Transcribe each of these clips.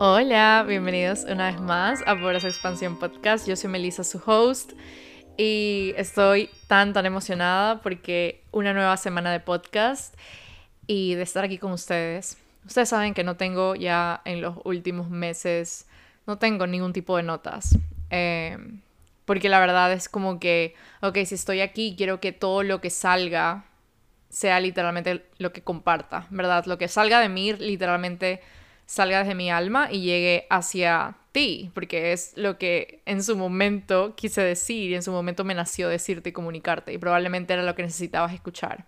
Hola, bienvenidos una vez más a Pobreza Expansión Podcast. Yo soy Melissa, su host, y estoy tan, tan emocionada porque una nueva semana de podcast y de estar aquí con ustedes. Ustedes saben que no tengo ya en los últimos meses, no tengo ningún tipo de notas. Eh, porque la verdad es como que, ok, si estoy aquí, quiero que todo lo que salga sea literalmente lo que comparta, ¿verdad? Lo que salga de mí literalmente salga desde mi alma y llegue hacia ti, porque es lo que en su momento quise decir y en su momento me nació decirte y comunicarte y probablemente era lo que necesitabas escuchar.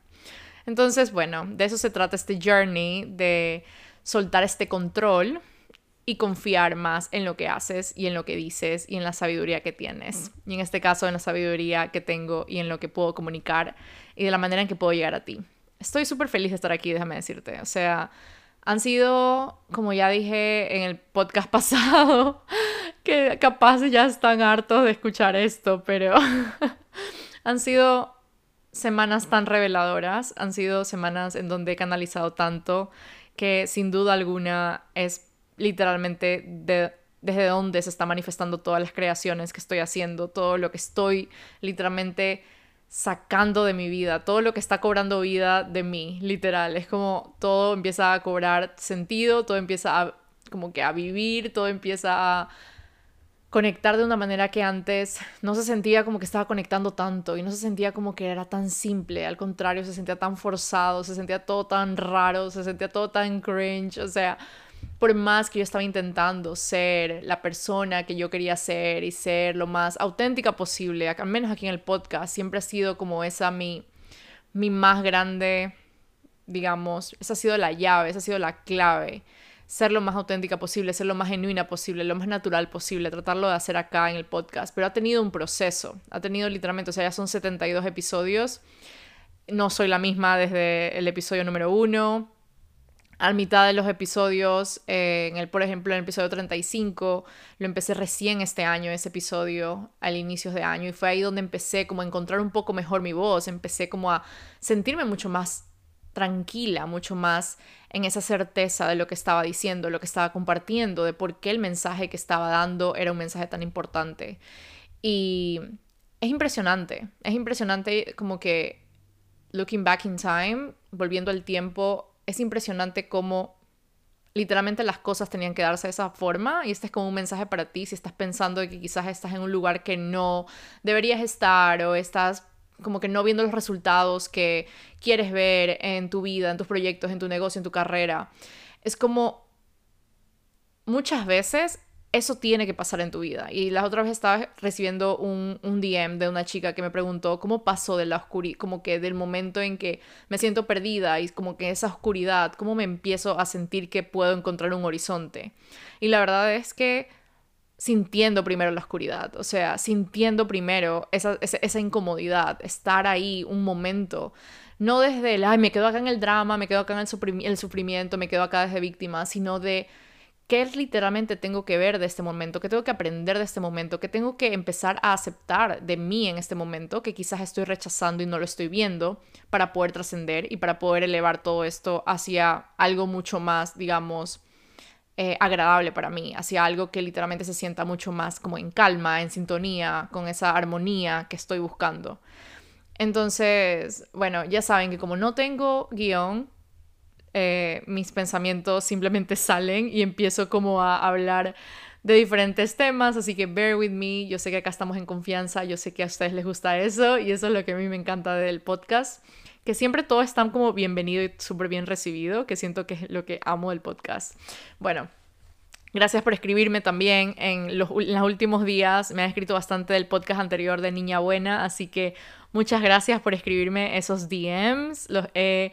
Entonces, bueno, de eso se trata este journey, de soltar este control y confiar más en lo que haces y en lo que dices y en la sabiduría que tienes. Y en este caso, en la sabiduría que tengo y en lo que puedo comunicar y de la manera en que puedo llegar a ti. Estoy súper feliz de estar aquí, déjame decirte. O sea, han sido, como ya dije en el podcast pasado, que capaz ya están hartos de escuchar esto, pero han sido semanas tan reveladoras, han sido semanas en donde he canalizado tanto que sin duda alguna es literalmente desde donde se está manifestando todas las creaciones que estoy haciendo, todo lo que estoy literalmente sacando de mi vida, todo lo que está cobrando vida de mí, literal. Es como todo empieza a cobrar sentido, todo empieza a como que a vivir, todo empieza a conectar de una manera que antes no se sentía como que estaba conectando tanto y no se sentía como que era tan simple, al contrario, se sentía tan forzado, se sentía todo tan raro, se sentía todo tan cringe, o sea, por más que yo estaba intentando ser la persona que yo quería ser y ser lo más auténtica posible, al menos aquí en el podcast, siempre ha sido como esa mi, mi más grande, digamos, esa ha sido la llave, esa ha sido la clave. Ser lo más auténtica posible, ser lo más genuina posible, lo más natural posible, tratarlo de hacer acá en el podcast. Pero ha tenido un proceso, ha tenido literalmente, o sea, ya son 72 episodios. No soy la misma desde el episodio número uno a mitad de los episodios, eh, en el, por ejemplo, en el episodio 35, lo empecé recién este año, ese episodio, al inicio de año, y fue ahí donde empecé como a encontrar un poco mejor mi voz, empecé como a sentirme mucho más tranquila, mucho más en esa certeza de lo que estaba diciendo, lo que estaba compartiendo, de por qué el mensaje que estaba dando era un mensaje tan importante. Y es impresionante, es impresionante como que, looking back in time, volviendo al tiempo, es impresionante cómo literalmente las cosas tenían que darse de esa forma y este es como un mensaje para ti si estás pensando que quizás estás en un lugar que no deberías estar o estás como que no viendo los resultados que quieres ver en tu vida, en tus proyectos, en tu negocio, en tu carrera. Es como muchas veces eso tiene que pasar en tu vida. Y la otra vez estaba recibiendo un, un DM de una chica que me preguntó cómo pasó de la oscuridad, como que del momento en que me siento perdida y como que esa oscuridad, cómo me empiezo a sentir que puedo encontrar un horizonte. Y la verdad es que sintiendo primero la oscuridad, o sea, sintiendo primero esa, esa, incomodidad, estar ahí un momento, no desde el, ay, me quedo acá en el drama, me quedo acá en el, el sufrimiento, me quedo acá desde víctima, sino de ¿Qué literalmente tengo que ver de este momento? ¿Qué tengo que aprender de este momento? ¿Qué tengo que empezar a aceptar de mí en este momento que quizás estoy rechazando y no lo estoy viendo para poder trascender y para poder elevar todo esto hacia algo mucho más, digamos, eh, agradable para mí, hacia algo que literalmente se sienta mucho más como en calma, en sintonía, con esa armonía que estoy buscando. Entonces, bueno, ya saben que como no tengo guion, eh, mis pensamientos simplemente salen y empiezo como a hablar de diferentes temas, así que bear with me, yo sé que acá estamos en confianza, yo sé que a ustedes les gusta eso y eso es lo que a mí me encanta del podcast, que siempre todo está como bienvenido y súper bien recibido, que siento que es lo que amo del podcast. Bueno, Gracias por escribirme también. En los, en los, últimos días me han escrito bastante del podcast anterior de Niña Buena, así que muchas gracias por escribirme esos DMs. Los he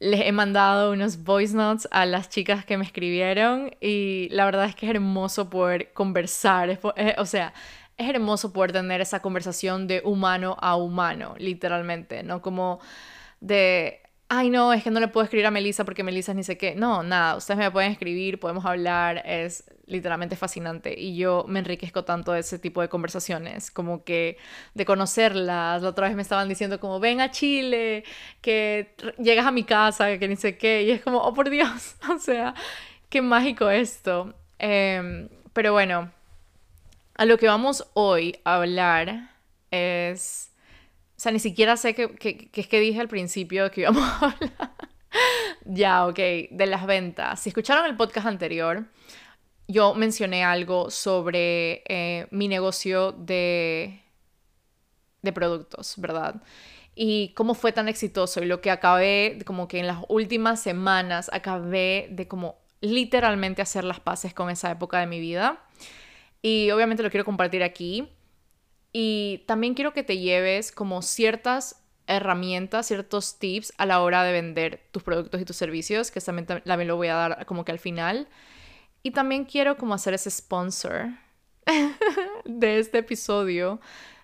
les he mandado unos voice notes a las chicas que me escribieron y la verdad es que es hermoso poder conversar, o sea, es hermoso poder tener esa conversación de humano a humano, literalmente, ¿no? Como de ay no, es que no le puedo escribir a Melissa porque Melissa ni sé qué. No, nada, ustedes me pueden escribir, podemos hablar, es literalmente fascinante y yo me enriquezco tanto de ese tipo de conversaciones, como que de conocerlas. La otra vez me estaban diciendo como, ven a Chile, que llegas a mi casa, que ni sé qué, y es como, oh por Dios, o sea, qué mágico esto. Em, pero bueno, a lo que vamos hoy a hablar es... O sea, ni siquiera sé qué es que dije al principio que íbamos a hablar. ya, ok, de las ventas. Si escucharon el podcast anterior, yo mencioné algo sobre eh, mi negocio de, de productos, ¿verdad? Y cómo fue tan exitoso y lo que acabé, como que en las últimas semanas acabé de como literalmente hacer las paces con esa época de mi vida. Y obviamente lo quiero compartir aquí. Y también quiero que te lleves como ciertas herramientas, ciertos tips a la hora de vender tus productos y tus servicios, que también, también lo voy a dar como que al final. Y también quiero como hacer ese sponsor de este episodio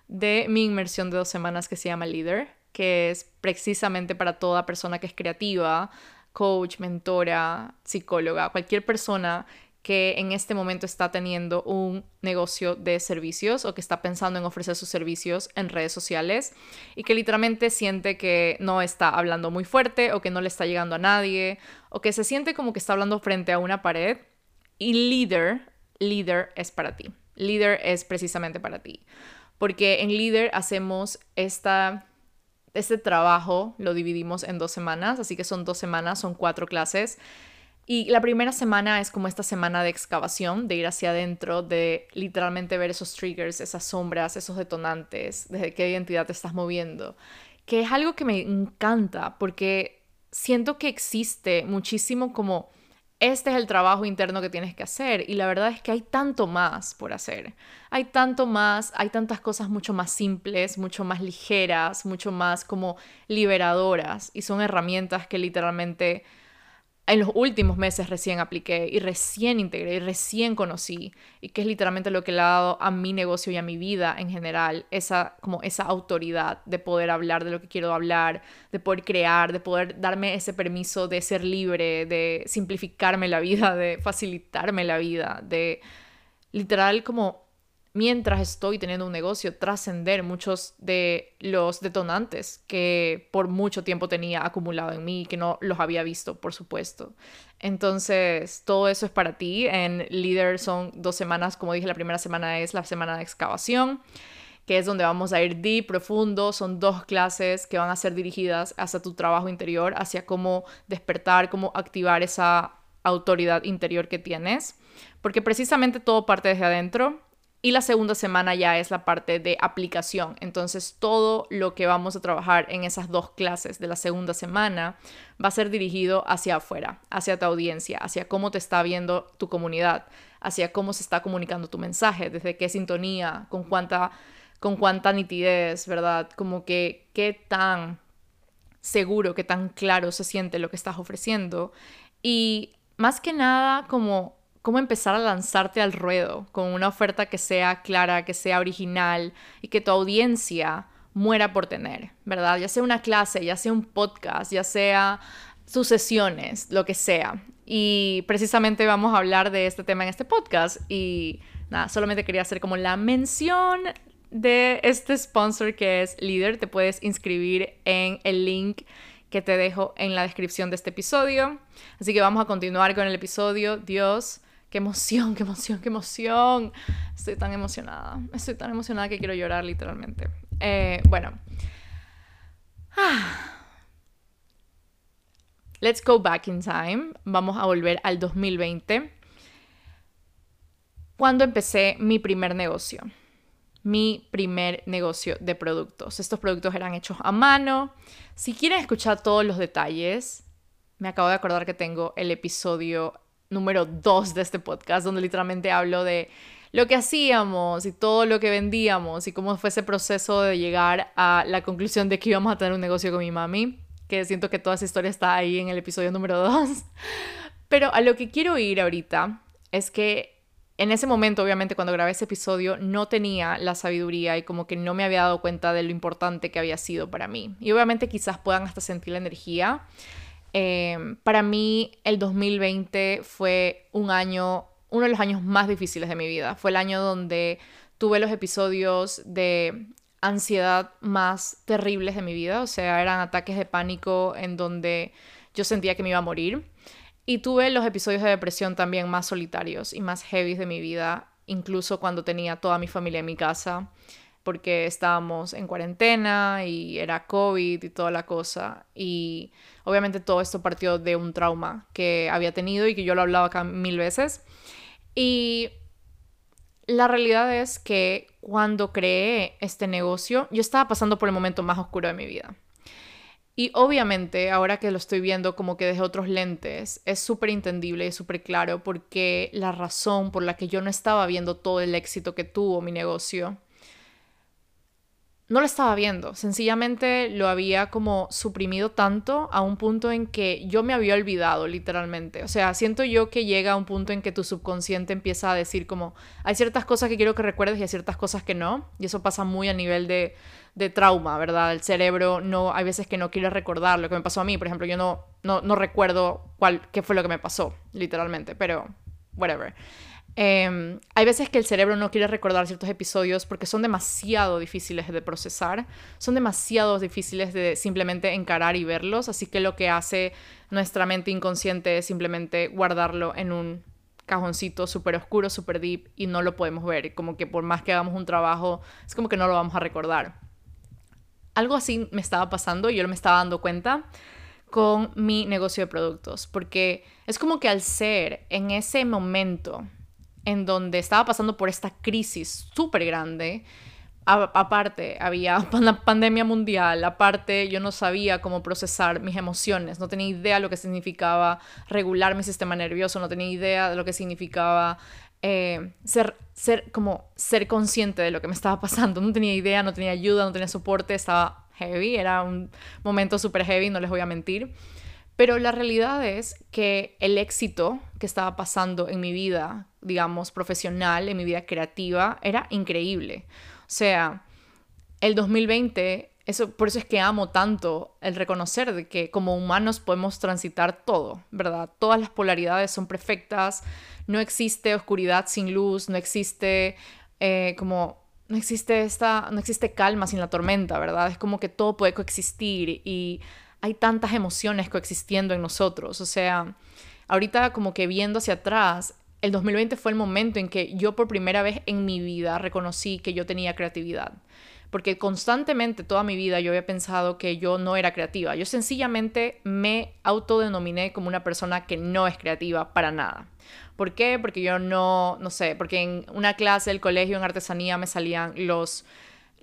de mi inmersión de dos semanas que se llama Leader, que es precisamente para toda persona que es creativa, coach, mentora, psicóloga, cualquier persona que en este momento está teniendo un negocio de servicios o que está pensando en ofrecer sus servicios en redes sociales y que literalmente siente que no está hablando muy fuerte o que no le está llegando a nadie o que se siente como que está hablando frente a una pared y Leader, Leader es para ti. Leader es precisamente para ti. Porque en Leader hacemos esta, este trabajo, lo dividimos en dos semanas, así que son dos semanas, son cuatro clases. Y la primera semana es como esta semana de excavación, de ir hacia adentro, de literalmente ver esos triggers, esas sombras, esos detonantes, desde qué identidad te estás moviendo. Que es algo que me encanta porque siento que existe muchísimo como este es el trabajo interno que tienes que hacer y la verdad es que hay tanto más por hacer. Hay tanto más, hay tantas cosas mucho más simples, mucho más ligeras, mucho más como liberadoras y son herramientas que literalmente en los últimos meses recién apliqué y recién integré y recién conocí y que es literalmente lo que le ha dado a mi negocio y a mi vida en general, esa como esa autoridad de poder hablar de lo que quiero hablar, de poder crear, de poder darme ese permiso de ser libre, de simplificarme la vida, de facilitarme la vida, de literal como mientras estoy teniendo un negocio, trascender muchos de los detonantes que por mucho tiempo tenía acumulado en mí y que no los había visto, por supuesto. Entonces, todo eso es para ti. En Leader son dos semanas, como dije, la primera semana es la semana de excavación que es donde vamos a ir deep, profundo. Son dos clases que van a ser dirigidas hacia tu trabajo interior, hacia cómo despertar, cómo activar esa autoridad interior que tienes, porque precisamente todo parte desde adentro y la segunda semana ya es la parte de aplicación. Entonces todo lo que vamos a trabajar en esas dos clases de la segunda semana va a ser dirigido hacia afuera, hacia tu audiencia, hacia cómo te está viendo tu comunidad, hacia cómo se está comunicando tu mensaje, desde qué sintonía, con cuánta, con cuánta nitidez, ¿verdad? Como que qué tan seguro, qué tan claro se siente lo que estás ofreciendo. Y más que nada como cómo empezar a lanzarte al ruedo con una oferta que sea clara, que sea original y que tu audiencia muera por tener, ¿verdad? Ya sea una clase, ya sea un podcast, ya sea sus sesiones, lo que sea. Y precisamente vamos a hablar de este tema en este podcast y nada, solamente quería hacer como la mención de este sponsor que es Leader. Te puedes inscribir en el link que te dejo en la descripción de este episodio. Así que vamos a continuar con el episodio. Dios, Qué emoción, qué emoción, qué emoción. Estoy tan emocionada. Estoy tan emocionada que quiero llorar literalmente. Eh, bueno. Let's go back in time. Vamos a volver al 2020. Cuando empecé mi primer negocio. Mi primer negocio de productos. Estos productos eran hechos a mano. Si quieren escuchar todos los detalles, me acabo de acordar que tengo el episodio número 2 de este podcast, donde literalmente hablo de lo que hacíamos y todo lo que vendíamos y cómo fue ese proceso de llegar a la conclusión de que íbamos a tener un negocio con mi mami, que siento que toda esa historia está ahí en el episodio número 2. Pero a lo que quiero ir ahorita es que en ese momento, obviamente, cuando grabé ese episodio, no tenía la sabiduría y como que no me había dado cuenta de lo importante que había sido para mí. Y obviamente quizás puedan hasta sentir la energía Em, para mí el 2020 fue un año, uno de los años más difíciles de mi vida. Fue el año donde tuve los episodios de ansiedad más terribles de mi vida. O sea, eran ataques de pánico en donde yo sentía que me iba a morir. Y tuve los episodios de depresión también más solitarios y más heavy de mi vida, incluso cuando tenía toda mi familia en mi casa, porque estábamos en cuarentena y era COVID y toda la cosa. Y obviamente todo esto partió de un trauma que había tenido y que yo lo hablaba acá mil veces. Y la realidad es que cuando creé este negocio, yo estaba pasando por el momento más oscuro de mi vida. Y obviamente, ahora que lo estoy viendo como que desde otros lentes, es súper entendible y súper claro porque la razón por la que yo no estaba viendo todo el éxito que tuvo mi negocio no lo estaba viendo, sencillamente lo había como suprimido tanto a un punto en que yo me había olvidado literalmente. O sea, siento yo que llega a un punto en que tu subconsciente empieza a decir como, hay ciertas cosas que quiero que recuerdes y hay ciertas cosas que no. Y eso pasa muy a nivel de, de trauma, ¿verdad? El cerebro no, hay veces que no quiere recordar lo que me pasó a mí. Por ejemplo, yo no, no, no recuerdo cuál, qué fue lo que me pasó, literalmente, pero whatever. Em, hay veces que el cerebro no quiere recordar ciertos episodios porque son demasiado difíciles de procesar, son demasiado difíciles de simplemente encarar y verlos, así que lo que hace nuestra mente inconsciente es simplemente guardarlo en un cajoncito súper oscuro, súper deep y no lo podemos ver, como que por más que hagamos un trabajo, es como que no lo vamos a recordar. Algo así me estaba pasando y yo me estaba dando cuenta con mi negocio de productos, porque es como que al ser en ese momento en donde estaba pasando por esta crisis súper grande. aparte, había una pandemia mundial, aparte yo no sabía cómo procesar mis emociones, no tenía idea de lo que significaba regular mi sistema nervioso, no tenía idea de lo que significaba eh, ser, ser, como ser consciente de lo que me estaba pasando, no tenía idea, no tenía ayuda, no tenía soporte, estaba heavy, era un momento súper heavy, no les voy a mentir. Pero la realidad es que el éxito que estaba pasando en mi vida, digamos, profesional, en mi vida creativa, era increíble. O sea, el 2020, eso, por eso es que amo tanto el reconocer de que como humanos podemos transitar todo, ¿verdad? Todas las polaridades son perfectas, no existe oscuridad sin luz, no existe eh, como no existe esta, no existe calma sin la tormenta, ¿verdad? Es como que todo puede coexistir y hay tantas emociones coexistiendo en nosotros. O sea, ahorita como que viendo hacia atrás, el 2020 fue el momento en que yo por primera vez en mi vida reconocí que yo tenía creatividad. Porque constantemente toda mi vida yo había pensado que yo no era creativa. Yo sencillamente me autodenominé como una persona que no es creativa para nada. ¿Por qué? Porque yo no, no sé, porque en una clase del colegio en artesanía me salían los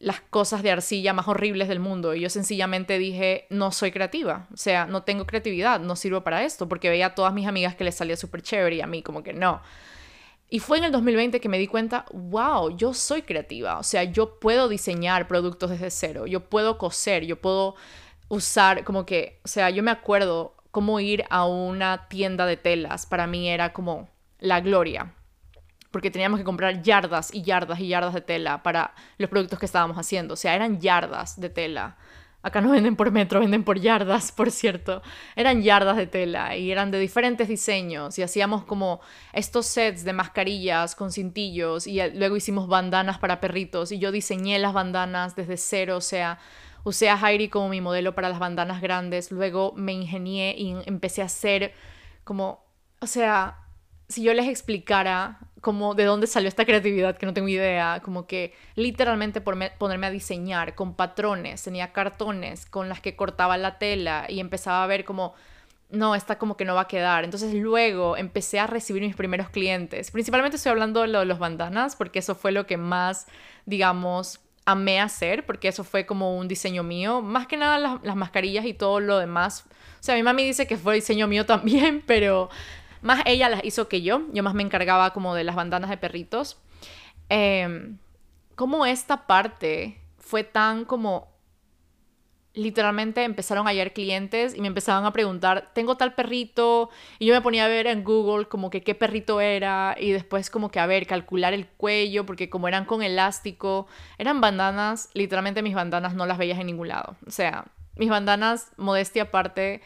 las cosas de arcilla más horribles del mundo. Y yo sencillamente dije, no soy creativa. O sea, no tengo creatividad, no sirvo para esto, porque veía a todas mis amigas que les salía súper chévere y a mí como que no. Y fue en el 2020 que me di cuenta, wow, yo soy creativa. O sea, yo puedo diseñar productos desde cero, yo puedo coser, yo puedo usar como que, o sea, yo me acuerdo cómo ir a una tienda de telas, para mí era como la gloria porque teníamos que comprar yardas y yardas y yardas de tela para los productos que estábamos haciendo. O sea, eran yardas de tela. Acá no venden por metro, venden por yardas, por cierto. Eran yardas de tela y eran de diferentes diseños y hacíamos como estos sets de mascarillas con cintillos y luego hicimos bandanas para perritos y yo diseñé las bandanas desde cero, o sea, usé a Heidi como mi modelo para las bandanas grandes, luego me ingenié y empecé a hacer como, o sea, si yo les explicara como de dónde salió esta creatividad que no tengo idea, como que literalmente por ponerme a diseñar con patrones, tenía cartones con las que cortaba la tela y empezaba a ver como, no, esta como que no va a quedar. Entonces luego empecé a recibir mis primeros clientes. Principalmente estoy hablando de, lo de los bandanas porque eso fue lo que más, digamos, amé hacer, porque eso fue como un diseño mío. Más que nada las, las mascarillas y todo lo demás. O sea, mi mami dice que fue diseño mío también, pero más ella las hizo que yo. Yo más me encargaba como de las bandanas de perritos. Eh, como esta parte fue tan como literalmente empezaron a hallar clientes y me empezaban a preguntar, tengo tal perrito, y yo me ponía a ver en Google como que qué perrito era, y después como que a ver, calcular el cuello, porque como eran con elástico, eran bandanas, literalmente mis bandanas no las veías en ningún lado. O sea, mis bandanas, modestia aparte,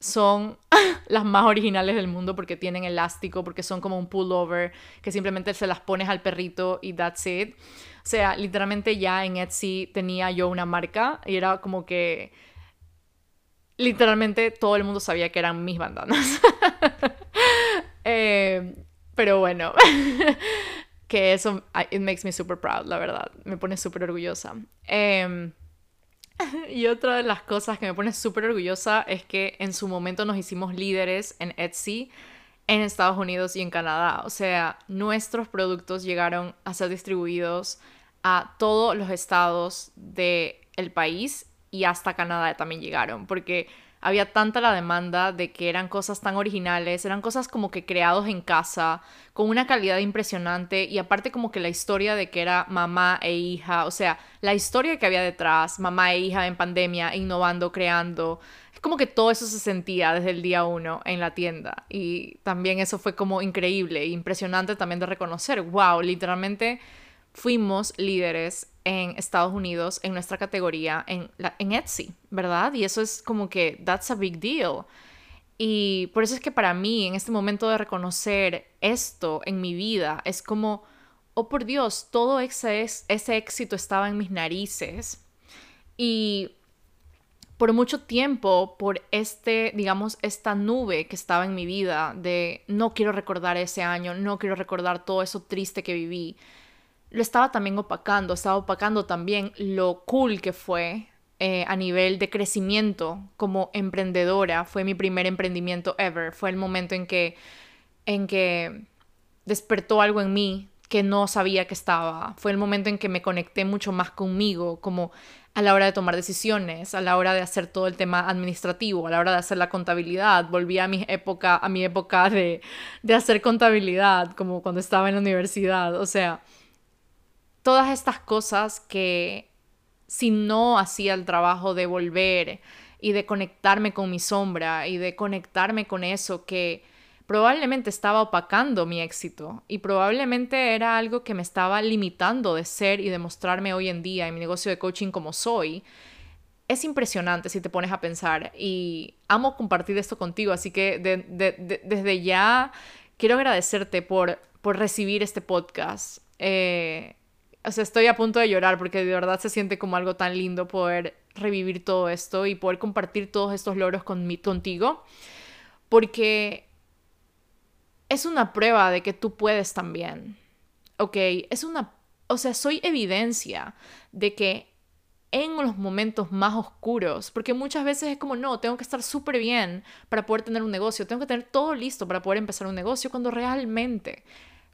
son las más originales del mundo porque tienen elástico, porque son como un pullover que simplemente se las pones al perrito y that's it. O sea, literalmente ya en Etsy tenía yo una marca y era como que literalmente todo el mundo sabía que eran mis bandanas. Eh, pero bueno, que eso, it makes me super proud, la verdad. Me pone súper orgullosa. Em, y otra de las cosas que me pone súper orgullosa es que en su momento nos hicimos líderes en Etsy en Estados Unidos y en Canadá. O sea, nuestros productos llegaron a ser distribuidos a todos los estados del país y hasta Canadá también llegaron, porque había tanta la demanda de que eran cosas tan originales, eran cosas como que creados en casa, con una calidad impresionante y aparte como que la historia de que era mamá e hija, o sea, la historia que había detrás, mamá e hija en pandemia, innovando, creando, es como que todo eso se sentía desde el día uno en la tienda. Y también eso fue como increíble, impresionante también de reconocer, wow, literalmente fuimos líderes en Estados Unidos en nuestra categoría en, en Etsy, ¿verdad? Y eso es como que, that's a big deal. Y por eso es que para mí, en este momento de reconocer esto en mi vida, es como, oh por Dios, todo ese, ese éxito estaba en mis narices. Y por mucho tiempo, por este, digamos, esta nube que estaba en mi vida de no quiero recordar ese año, no quiero recordar todo eso triste que viví, lo estaba también opacando, estaba opacando también lo cool que fue eh, a nivel de crecimiento como emprendedora. Fue mi primer emprendimiento ever. Fue el momento en que, en que despertó algo en mí que no sabía que estaba. Fue el momento en que me conecté mucho más conmigo, como a la hora de tomar decisiones, a la hora de hacer todo el tema administrativo, a la hora de hacer la contabilidad. Volví a mi época, a mi época de, de hacer contabilidad, como cuando estaba en la universidad. O sea, todas estas cosas que si no hacía el trabajo de volver y de conectarme con mi sombra y de conectarme con eso que probablemente estaba opacando mi éxito y probablemente era algo que me estaba limitando de ser y de mostrarme hoy en día en mi negocio de coaching como soy. Es impresionante si te pones a pensar y amo compartir esto contigo, así que desde ya quiero agradecerte por, por recibir este podcast. Eh, o sea, estoy a punto de llorar porque de verdad se siente como algo tan lindo poder revivir todo esto y poder compartir todos estos logros con mi, contigo. Porque es una prueba de que tú puedes también. ¿Ok? Es una... O sea, soy evidencia de que en los momentos más oscuros, porque muchas veces es como, no, tengo que estar súper bien para poder tener un negocio, tengo que tener todo listo para poder empezar un negocio, cuando realmente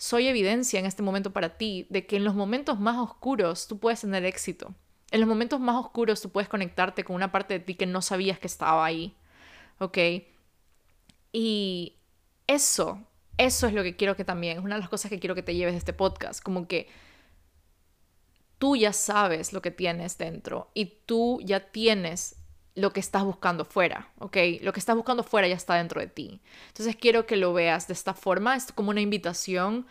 soy evidencia en este momento para ti de que en los momentos más oscuros tú puedes tener éxito. En los momentos más oscuros tú puedes conectarte con una parte de ti que no sabías que estaba ahí. ¿Ok? Y eso, eso es lo que quiero que también, es una de las cosas que quiero que te lleves de este podcast, como que tú ya sabes lo que tienes dentro y tú ya tienes lo que estás buscando fuera, ¿ok? Lo que estás buscando fuera ya está dentro de ti. Entonces quiero que lo veas de esta forma, es como una invitación.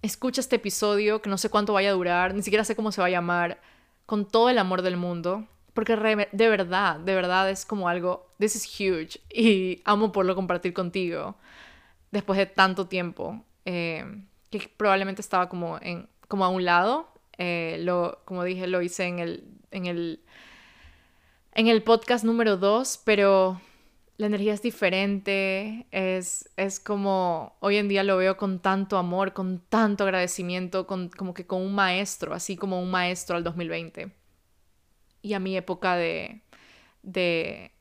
Escucha este episodio, que no sé cuánto vaya a durar, ni siquiera sé cómo se va a llamar, con todo el amor del mundo, porque de verdad, de verdad es como algo, this is huge, y amo poderlo compartir contigo después de tanto tiempo, eh, que probablemente estaba como, en, como a un lado, eh, lo, como dije, lo hice en el, en el en el podcast número 2, pero la energía es diferente, es, es como hoy en día lo veo con tanto amor, con tanto agradecimiento, con, como que con un maestro, así como un maestro al 2020. Y a mi época de, de,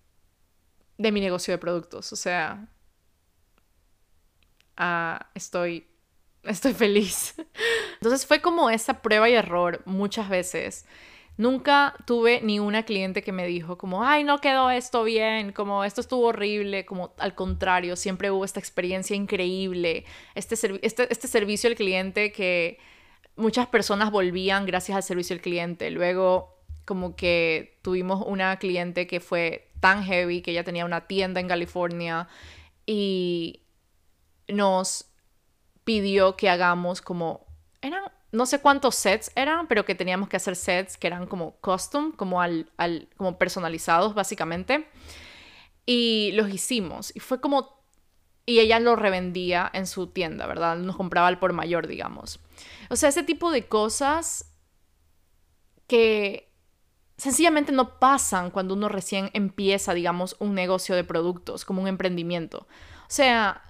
mi negocio de productos, o sea, ah, estoy, estoy feliz. Entonces fue como esa prueba y error muchas veces Nunca tuve ni una cliente que me dijo como, ay, no quedó esto bien, como esto estuvo horrible, como al contrario, siempre hubo esta experiencia increíble, este, este, este servicio al cliente que muchas personas volvían gracias al servicio al cliente. Luego, como que tuvimos una cliente que fue tan heavy que ella tenía una tienda en California y nos pidió que hagamos como, eran no sé cuántos sets eran, pero que teníamos que hacer sets que eran como custom, como, al, como personalizados básicamente. Y los hicimos. Y fue como... Y ella lo revendía en su tienda, ¿verdad? Nos compraba al por mayor, digamos. O sea, ese tipo de cosas que sencillamente no pasan cuando uno recién empieza, digamos, un negocio de productos, como un emprendimiento. O sea,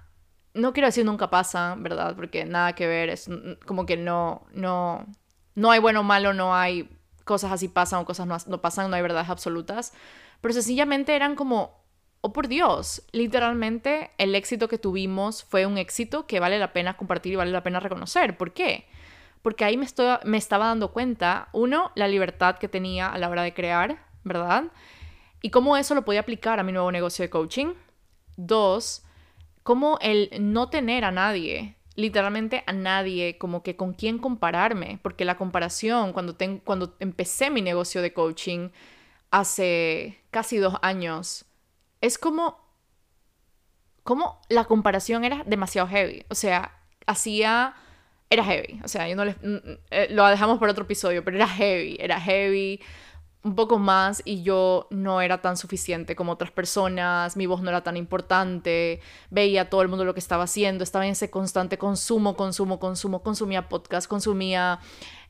no quiero decir nunca pasan, ¿verdad? Porque nada que ver, es como que no, no, no hay bueno o malo, no hay cosas así pasan o cosas no, no pasan, no hay verdades absolutas. Pero sencillamente eran como, oh por Dios, literalmente el éxito que tuvimos fue un éxito que vale la pena compartir y vale la pena reconocer. ¿Por qué? Porque ahí me, estoy, me estaba dando cuenta, uno, la libertad que tenía a la hora de crear, ¿verdad? Y cómo eso lo podía aplicar a mi nuevo negocio de coaching. Dos, cómo el no tener a nadie, literalmente a nadie, como que con quién compararme, porque la comparación, cuando, cuando empecé mi negocio de coaching hace casi dos años, es como, como la comparación era demasiado heavy, o sea, hacía era heavy. O sea, yo no les, mm, mm, eh, lo dejamos para otro episodio, pero era heavy, era heavy un poco más y yo no era tan suficiente como otras personas, mi voz no era tan importante, veía todo el mundo lo que estaba haciendo, estaba en ese constante consumo, consumo, consumo, consumía podcast, consumía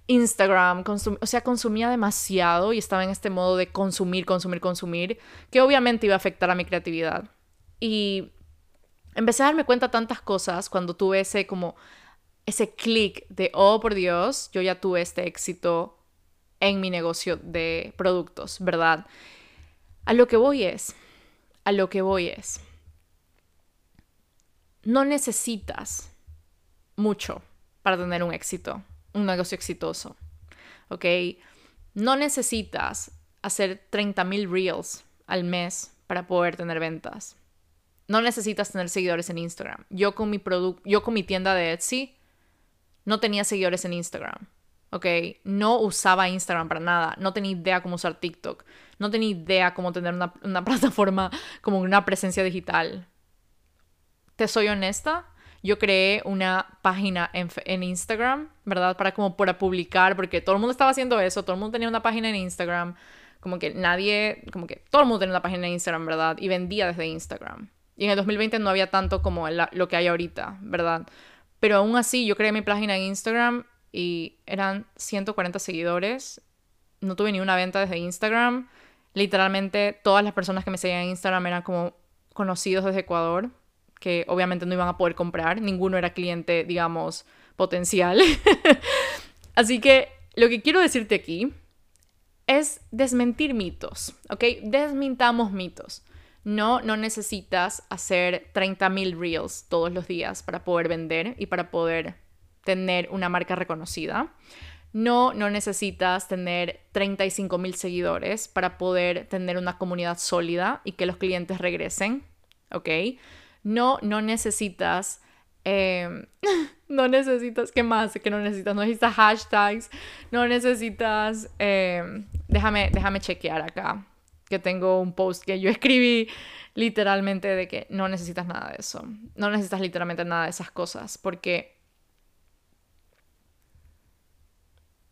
Instagram, o sea, consumía demasiado y estaba en este modo de consumir, consumir, consumir, que obviamente iba a afectar a mi creatividad. Y empecé a darme cuenta tantas cosas cuando tuve ese como ese clic de, oh, por Dios, yo ya tuve este éxito en mi negocio de productos, ¿verdad? A lo que voy es, a lo que voy es, no necesitas mucho para tener un éxito, un negocio exitoso, ¿ok? No necesitas hacer 30 mil reels al mes para poder tener ventas. No necesitas tener seguidores en Instagram. Yo con mi, yo con mi tienda de Etsy no tenía seguidores en Instagram. ¿Ok? No usaba Instagram para nada, no tenía idea cómo usar TikTok, no tenía idea cómo tener una, plataforma como una presencia digital. Te soy honesta, yo creé una página en, Instagram, ¿verdad? Para como para publicar, porque todo el mundo estaba haciendo eso, todo el mundo tenía una página en Instagram, como que nadie, como que todo el mundo tenía una página en Instagram, ¿verdad? Y vendía desde Instagram. Y en el 2020 no había tanto como lo que hay ahorita, ¿verdad? Pero aún así, yo creé mi página en Instagram y eran 140 seguidores. No tuve ni una venta desde Instagram. Literalmente todas las personas que me seguían en Instagram eran como conocidos desde Ecuador, que obviamente no iban a poder comprar. Ninguno era cliente, digamos, potencial. Así que lo que quiero decirte aquí es desmentir mitos, ¿ok? Desmintamos mitos. No, no necesitas hacer 30.000 reels todos los días para poder vender y para poder tener una marca reconocida. No, no necesitas tener 35 mil seguidores para poder tener una comunidad sólida y que los clientes regresen, ¿ok? No, no necesitas, em, no necesitas, ¿qué más? Que no necesitas, no necesitas hashtags, no necesitas, em, déjame, déjame chequear acá que tengo un post que yo escribí literalmente de que no necesitas nada de eso. No necesitas literalmente nada de esas cosas porque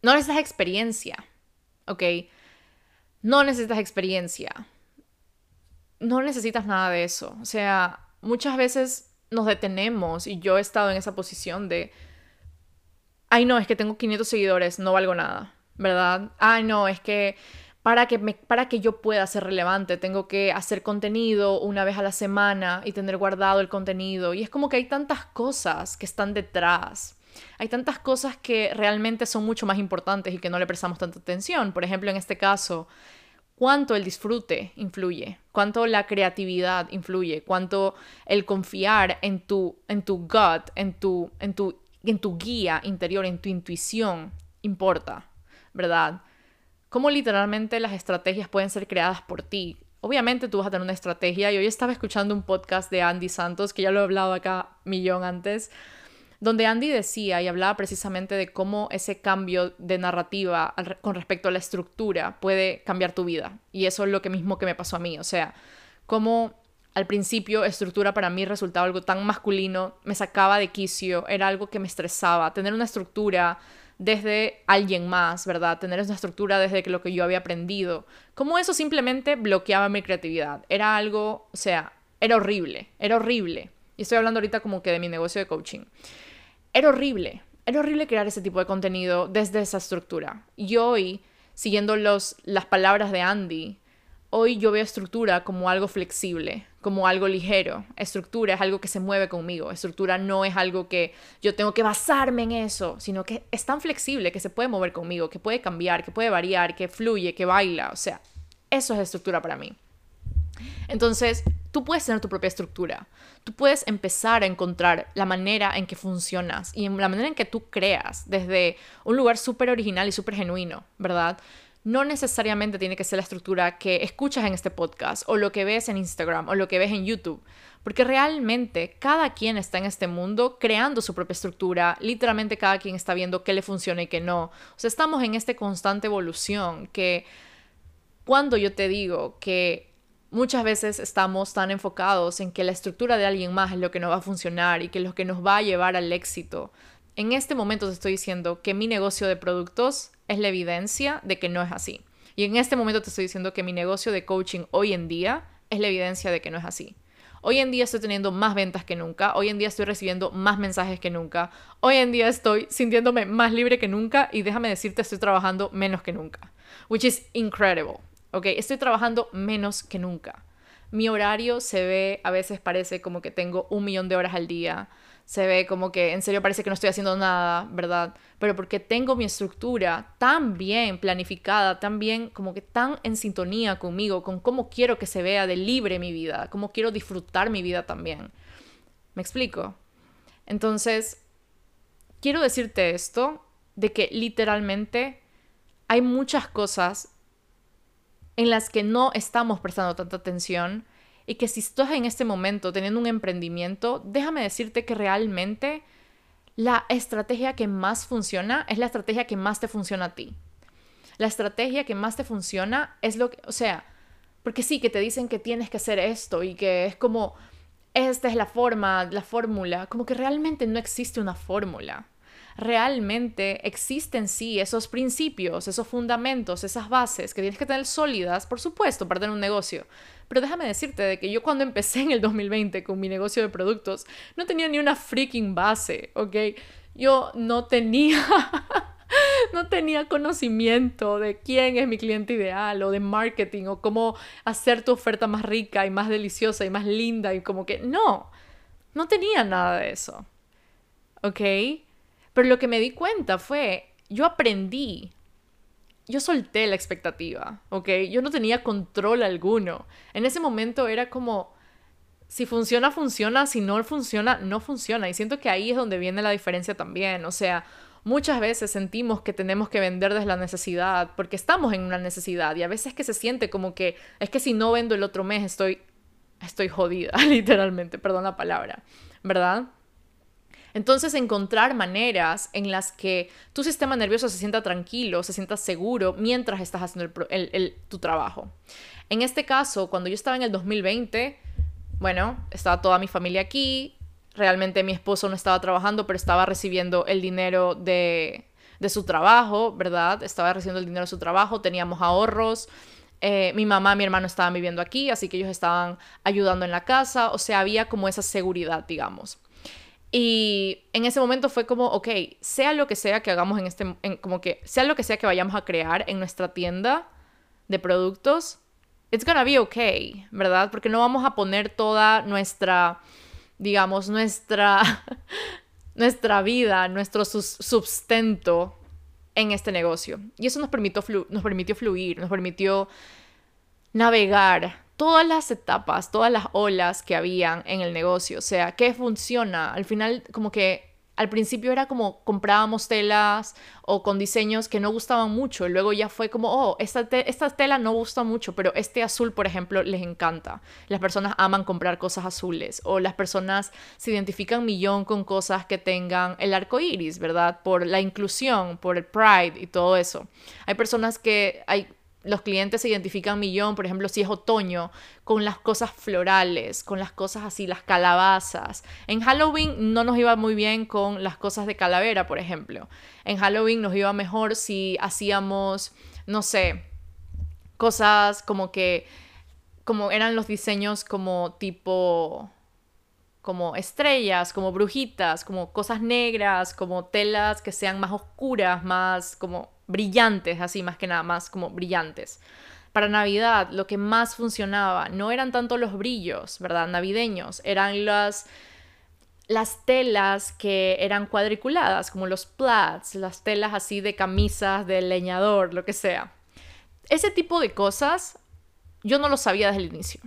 no necesitas experiencia, ¿ok? No necesitas experiencia. No necesitas nada de eso. O sea, muchas veces nos detenemos y yo he estado en esa posición de, ay no, es que tengo 500 seguidores, no valgo nada, ¿verdad? Ay no, es que para que, para que yo pueda ser relevante, tengo que hacer contenido una vez a la semana y tener guardado el contenido. Y es como que hay tantas cosas que están detrás. Hay tantas cosas que realmente son mucho más importantes y que no le prestamos tanta atención. Por ejemplo, en este caso, cuánto el disfrute influye, cuánto la creatividad influye, cuánto el confiar en tu, en tu gut, en tu, en, tu, en tu guía interior, en tu intuición importa, ¿verdad? cómo literalmente las estrategias pueden ser creadas por ti. Obviamente tú vas a tener una estrategia y hoy estaba escuchando un podcast de Andy Santos, que ya lo he hablado acá millón antes, donde Andy decía y hablaba precisamente de cómo ese cambio de narrativa con respecto a la estructura puede cambiar tu vida. Y eso es lo que mismo que me pasó a mí, o sea, cómo al principio estructura para mí resultaba algo tan masculino, me sacaba de quicio, era algo que me estresaba, tener una estructura desde alguien más, ¿verdad? Tener esa estructura desde lo que yo había aprendido. Como eso simplemente bloqueaba mi creatividad. Era algo, o sea, era horrible, era horrible. Y estoy hablando ahorita como que de mi negocio de coaching. Era horrible, era horrible crear ese tipo de contenido desde esa estructura. Y hoy siguiendo los, las palabras de Andy, hoy yo veo estructura como algo flexible, como algo ligero. Estructura es algo que se mueve conmigo. Estructura no es algo que yo tengo que basarme en eso, sino que es tan flexible que se puede mover conmigo, que puede cambiar, que puede variar, que fluye, que baila. O sea, eso es estructura para mí. Entonces, tú puedes tener tu propia estructura. Tú puedes empezar a encontrar la manera en que funcionas y en la manera en que tú creas desde un lugar súper original y súper genuino, ¿verdad? no necesariamente tiene que ser la estructura que escuchas en este podcast o lo que ves en Instagram o lo que ves en YouTube, porque realmente cada quien está en este mundo creando su propia estructura, literalmente cada quien está viendo qué le funciona y qué no. O sea, estamos en esta constante evolución que cuando yo te digo que muchas veces estamos tan enfocados en que la estructura de alguien más es lo que nos va a funcionar y que es lo que nos va a llevar al éxito, en este momento te estoy diciendo que mi negocio de productos es la evidencia de que no es así. Y en este momento te estoy diciendo que mi negocio de coaching hoy en día es la evidencia de que no es así. Hoy en día estoy teniendo más ventas que nunca, hoy en día estoy recibiendo más mensajes que nunca, hoy en día estoy sintiéndome más libre que nunca y déjame decirte, estoy trabajando menos que nunca, which is incredible, ¿ok? Estoy trabajando menos que nunca. Mi horario se ve, a veces parece como que tengo un millón de horas al día, se ve como que en serio parece que no estoy haciendo nada, ¿verdad? Pero porque tengo mi estructura tan bien planificada, tan bien, como que tan en sintonía conmigo, con cómo quiero que se vea de libre mi vida, cómo quiero disfrutar mi vida también. ¿Me explico? Entonces, quiero decirte esto, de que literalmente hay muchas cosas en las que no estamos prestando tanta atención y que si estás en este momento teniendo un emprendimiento, déjame decirte que realmente la estrategia que más funciona es la estrategia que más te funciona a ti. La estrategia que más te funciona es lo que, o sea, porque sí, que te dicen que tienes que hacer esto y que es como, esta es la forma, la fórmula, como que realmente no existe una fórmula realmente existen sí esos principios, esos fundamentos, esas bases que tienes que tener sólidas, por supuesto, para tener un negocio. Pero déjame decirte de que yo cuando empecé en el 2020 con mi negocio de productos, no tenía ni una freaking base, ¿ok? Yo no tenía... no tenía conocimiento de quién es mi cliente ideal o de marketing o cómo hacer tu oferta más rica y más deliciosa y más linda y como que no, no tenía nada de eso. ¿Ok? Pero lo que me di cuenta fue, yo aprendí, yo solté la expectativa, ¿ok? Yo no tenía control alguno. En ese momento era como, si funciona, funciona, si no funciona, no funciona. Y siento que ahí es donde viene la diferencia también. O sea, muchas veces sentimos que tenemos que vender desde la necesidad, porque estamos en una necesidad y a veces que se siente como que es que si no vendo el otro mes estoy, estoy jodida, literalmente, perdón la palabra, ¿verdad? Entonces, encontrar maneras en las que tu sistema nervioso se sienta tranquilo, se sienta seguro mientras estás haciendo tu trabajo. En este caso, cuando yo estaba en el 2020, bueno, estaba toda mi familia aquí, realmente mi esposo no estaba trabajando, pero estaba recibiendo el dinero de, su trabajo, ¿verdad? Estaba recibiendo el dinero de su trabajo, teníamos ahorros. Eh, mi mamá mi hermano estaban viviendo aquí, así que ellos estaban ayudando en la casa, o sea, había como esa seguridad, digamos. Y en ese momento fue como, ok, sea lo que sea que hagamos en este, como que, sea lo que sea que vayamos a crear en nuestra tienda de productos, it's gonna be okay, ¿verdad? Porque no vamos a poner toda nuestra, digamos, nuestra, nuestra vida, nuestro sustento en este negocio. Y eso nos nos permitió fluir, nos permitió navegar todas las etapas, todas las olas que habían en el negocio, o sea, qué funciona. Al final, como que al principio era como comprábamos telas o con diseños que no gustaban mucho, y luego ya fue como, oh, esta, esta tela no gusta mucho, pero este azul, por ejemplo, les encanta. Las personas aman comprar cosas azules, o las personas se identifican millón con cosas que tengan el arco iris, ¿verdad? Por la inclusión, por el pride y todo eso. Hay personas que, hay los clientes se identifican millón, por ejemplo, si es otoño, con las cosas florales, con las cosas así, las calabazas. En Halloween no nos iba muy bien con las cosas de calavera, por ejemplo. En Halloween nos iba mejor si hacíamos, no sé, cosas como que, como eran los diseños como tipo como estrellas, como brujitas, como cosas negras, como telas que sean más oscuras, más como brillantes, así más que nada, más como brillantes. Para Navidad lo que más funcionaba no eran tanto los brillos, ¿verdad? Navideños, eran las las telas que eran cuadriculadas, como los plats, las telas así de camisas de leñador, lo que sea. Ese tipo de cosas yo no lo sabía desde el inicio.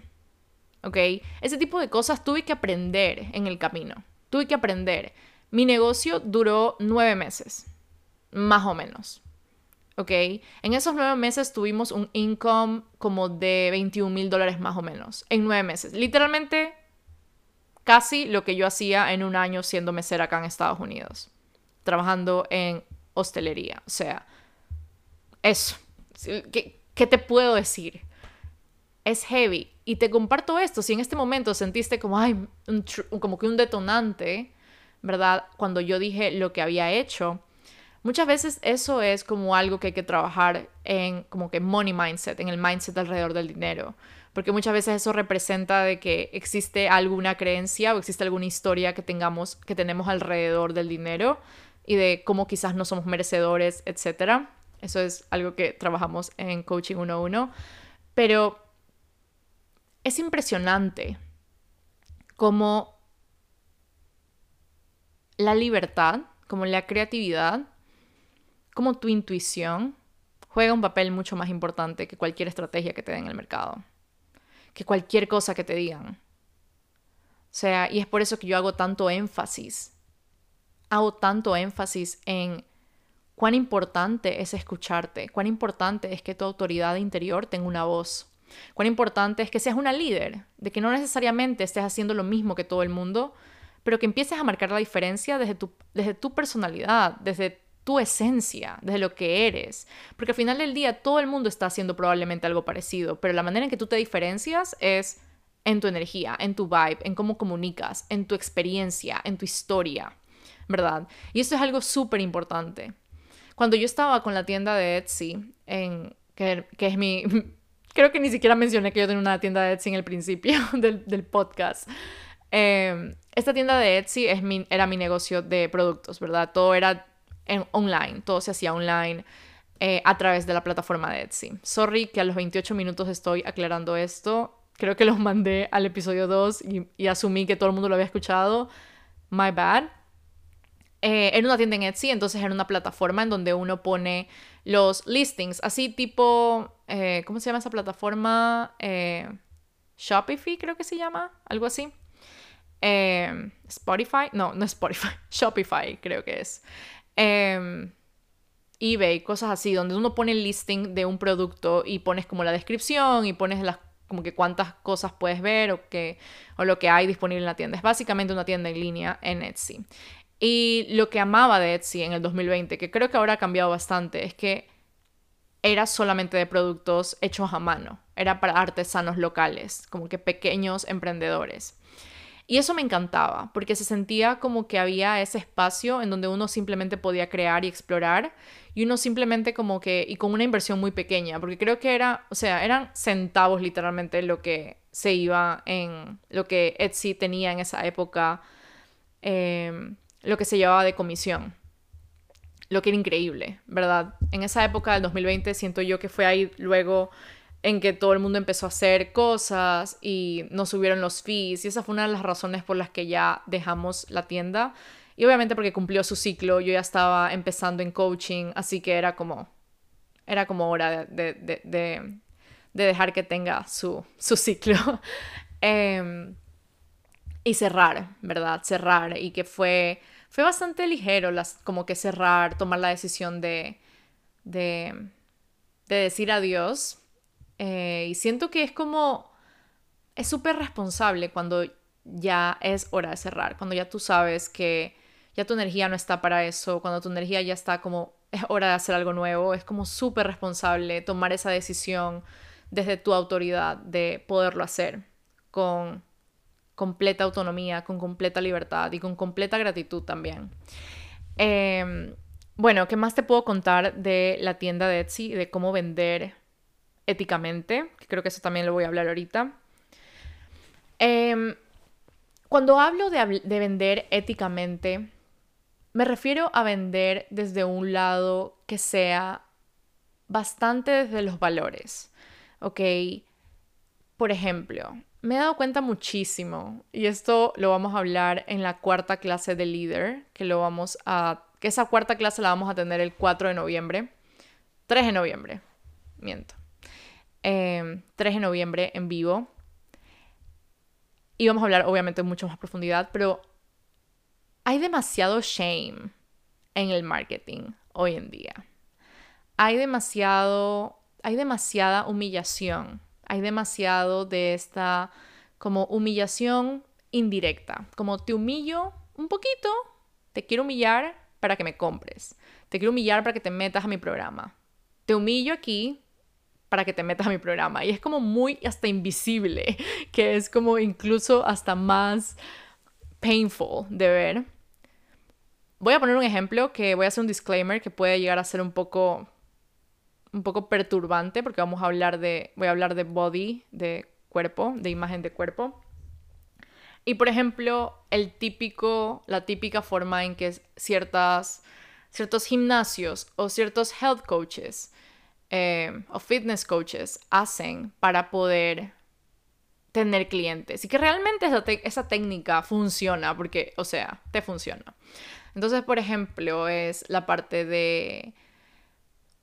¿Ok? Ese tipo de cosas tuve que aprender en el camino. Tuve que aprender. Mi negocio duró nueve meses, más o menos. ¿Ok? En esos nueve meses tuvimos un income como de 21 mil dólares más o menos. En nueve meses. Literalmente casi lo que yo hacía en un año siendo mesera acá en Estados Unidos, trabajando en hostelería. O sea, eso. ¿Qué, qué te puedo decir? Es heavy. Y te comparto esto, si en este momento sentiste como, ay, como que un detonante, ¿verdad? Cuando yo dije lo que había hecho, muchas veces eso es como algo que hay que trabajar en como que money mindset, en el mindset alrededor del dinero porque muchas veces eso representa de que existe alguna creencia o existe alguna historia que tengamos, que tenemos alrededor del dinero y de cómo quizás no somos merecedores, etc. Eso es algo que trabajamos en Coaching 1-1. Pero es impresionante cómo la libertad, como la creatividad, como tu intuición juega un papel mucho más importante que cualquier estrategia que te den en el mercado que cualquier cosa que te digan. O sea, y es por eso que yo hago tanto énfasis, hago tanto énfasis en cuán importante es escucharte, cuán importante es que tu autoridad interior tenga una voz, cuán importante es que seas una líder, de que no necesariamente estés haciendo lo mismo que todo el mundo, pero que empieces a marcar la diferencia desde tu, desde tu personalidad, desde tu esencia, desde lo que eres. Porque al final del día todo el mundo está haciendo probablemente algo parecido, pero la manera en que tú te diferencias es en tu energía, en tu vibe, en cómo comunicas, en tu experiencia, en tu historia, ¿verdad? Y eso es algo súper importante. Cuando yo estaba con la tienda de Etsy, en, que, es mi... Creo que ni siquiera mencioné que yo tenía una tienda de Etsy en el principio del, podcast. Em, esta tienda de Etsy es mi, era mi negocio de productos, ¿verdad? Todo era online, todo se hacía online eh, a través de la plataforma de Etsy. Sorry que a los 28 minutos estoy aclarando esto. Creo que los mandé al episodio 2 y, asumí que todo el mundo lo había escuchado. My bad. Eh, era una tienda en Etsy, entonces era una plataforma en donde uno pone los listings, así tipo, eh, ¿cómo se llama esa plataforma? Shopify creo que se llama, algo así. Spotify, no, no es Spotify, Shopify creo que es. Em, eBay, cosas así, donde uno pone el listing de un producto y pones como la descripción y pones las como que cuántas cosas puedes ver o, que, o lo que hay disponible en la tienda. Es básicamente una tienda en línea en Etsy. Y lo que amaba de Etsy en el 2020, que creo que ahora ha cambiado bastante, es que era solamente de productos hechos a mano. Era para artesanos locales, como que pequeños emprendedores. Y eso me encantaba, porque se sentía como que había ese espacio en donde uno simplemente podía crear y explorar, y uno simplemente como que, y con una inversión muy pequeña, porque creo que era, o sea, eran centavos literalmente lo que se iba en, lo que Etsy tenía en esa época, em, lo que se llevaba de comisión. Lo que era increíble, ¿verdad? En esa época del 2020 siento yo que fue ahí luego en que todo el mundo empezó a hacer cosas y no subieron los fees y esa fue una de las razones por las que ya dejamos la tienda y obviamente porque cumplió su ciclo, yo ya estaba empezando en coaching, así que era como, era como hora de, de, de, de dejar que tenga su, su ciclo. Em, y cerrar, ¿verdad? Cerrar y que fue, fue bastante ligero, las, como que cerrar, tomar la decisión de, de, de decir adiós eh, y siento que es como, es súper responsable cuando ya es hora de cerrar, cuando ya tú sabes que ya tu energía no está para eso, cuando tu energía ya está como, es hora de hacer algo nuevo, es como súper responsable tomar esa decisión desde tu autoridad de poderlo hacer con completa autonomía, con completa libertad y con completa gratitud también. Em, bueno, ¿qué más te puedo contar de la tienda de Etsy de cómo vender éticamente, que creo que eso también lo voy a hablar ahorita. Em, cuando hablo de, de vender éticamente, me refiero a vender desde un lado que sea bastante desde los valores, ¿ok? Por ejemplo, me he dado cuenta muchísimo, y esto lo vamos a hablar en la cuarta clase de líder, que lo vamos a, que esa cuarta clase la vamos a tener el 4 de noviembre, 3 de noviembre, miento, 3 em, de noviembre en vivo. Y vamos a hablar obviamente en mucho más profundidad, pero hay demasiado shame en el marketing hoy en día. Hay demasiado, hay demasiada humillación. Hay demasiado de esta como humillación indirecta. Como te humillo un poquito, te quiero humillar para que me compres. Te quiero humillar para que te metas a mi programa. Te humillo aquí para que te metas a mi programa. Y es como muy hasta invisible, que es como incluso hasta más painful de ver. Voy a poner un ejemplo que voy a hacer un disclaimer que puede llegar a ser un poco un poco perturbante porque vamos a hablar de voy a hablar de body, de cuerpo, de imagen de cuerpo. Y por ejemplo, el típico la típica forma en que ciertas ciertos gimnasios o ciertos health coaches eh, o fitness coaches hacen para poder tener clientes y que realmente esa, esa técnica funciona porque, o sea, te funciona. Entonces, por ejemplo, es la parte de,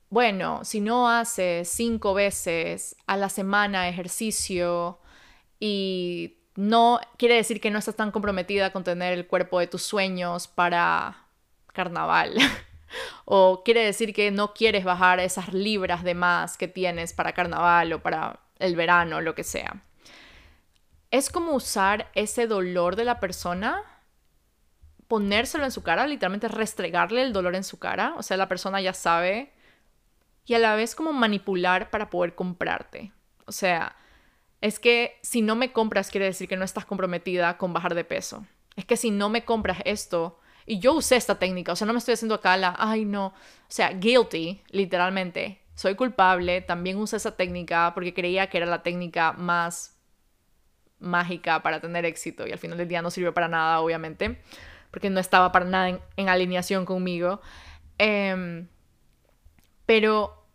bueno, si no haces cinco veces a la semana ejercicio y no quiere decir que no estás tan comprometida con tener el cuerpo de tus sueños para carnaval. o quiere decir que no quieres bajar esas libras de más que tienes para carnaval o para el verano, lo que sea. Es como usar ese dolor de la persona ponérselo en su cara, literalmente restregarle el dolor en su cara, o sea, la persona ya sabe, y a la vez como manipular para poder comprarte. O sea, es que si no me compras quiere decir que no estás comprometida con bajar de peso. Es que si no me compras esto, y yo usé esta técnica, o sea, no me estoy haciendo acá la, ay no, o sea, guilty, literalmente, soy culpable, también usé esa técnica porque creía que era la técnica más mágica para tener éxito y al final del día no sirvió para nada, obviamente porque no estaba para nada en, alineación conmigo. Em, pero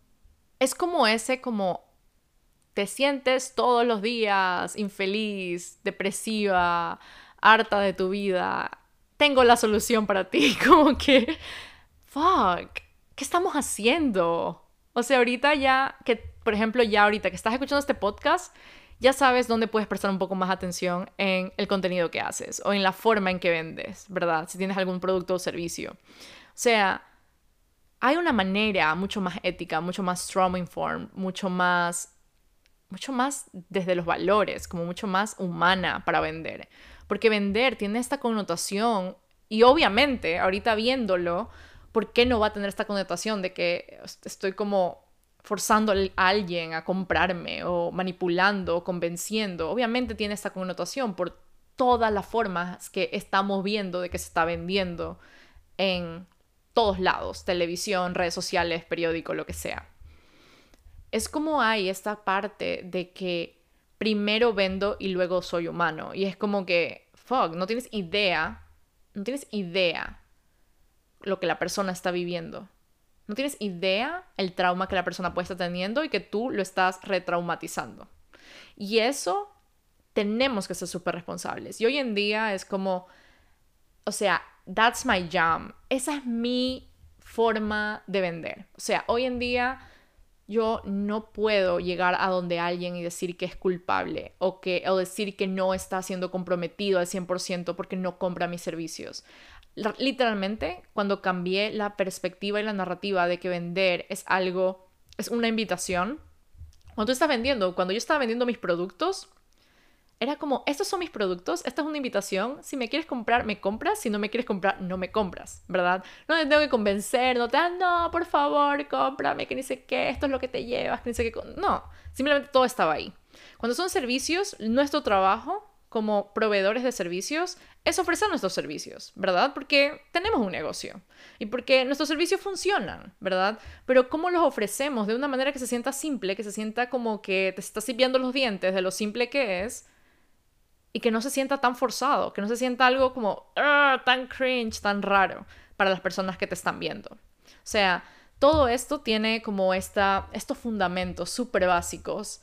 es como ese, como te sientes todos los días infeliz, depresiva, harta de tu vida. Tengo la solución para ti, como que, fuck, ¿qué estamos haciendo? O sea, ahorita ya, que, por ejemplo, ya ahorita que estás escuchando este podcast, ya sabes dónde puedes prestar un poco más atención en el contenido que haces o en la forma en que vendes, ¿verdad? Si tienes algún producto o servicio. O sea, hay una manera mucho más ética, mucho más trauma informed, mucho más mucho más desde los valores, como mucho más humana para vender. Porque vender tiene esta connotación y obviamente, ahorita viéndolo, ¿por qué no va a tener esta connotación de que estoy como forzando a alguien a comprarme o manipulando o convenciendo, obviamente tiene esta connotación por todas las formas que estamos viendo de que se está vendiendo en todos lados, televisión, redes sociales, periódico, lo que sea. Es como hay esta parte de que primero vendo y luego soy humano. Y es como que, fuck, no tienes idea, no tienes idea lo que la persona está viviendo. No tienes idea el trauma que la persona puede estar teniendo y que tú lo estás retraumatizando. Y eso tenemos que ser súper responsables. Y hoy en día es como, o sea, that's my jam. Esa es mi forma de vender. O sea, hoy en día yo no puedo llegar a donde alguien y decir que es culpable o, que, o decir que no está siendo comprometido al 100% porque no compra mis servicios. Literalmente, cuando cambié la perspectiva y la narrativa de que vender es algo, es una invitación, cuando tú estás vendiendo, cuando yo estaba vendiendo mis productos, era como, estos son mis productos, esta es una invitación, si me quieres comprar, me compras, si no me quieres comprar, no me compras, ¿verdad? No te tengo que convencer, no te, ah, no, por favor, cómprame, que ni sé qué, esto es lo que te llevas, que ni sé qué, no, simplemente todo estaba ahí. Cuando son servicios, nuestro trabajo como proveedores de servicios es ofrecer nuestros servicios, ¿verdad? Porque tenemos un negocio y porque nuestros servicios funcionan, ¿verdad? Pero ¿cómo los ofrecemos de una manera que se sienta simple, que se sienta como que te estás limpiando los dientes de lo simple que es? Y que no se sienta tan forzado, que no se sienta algo como tan cringe, tan raro para las personas que te están viendo. O sea, todo esto tiene como esta, estos fundamentos súper básicos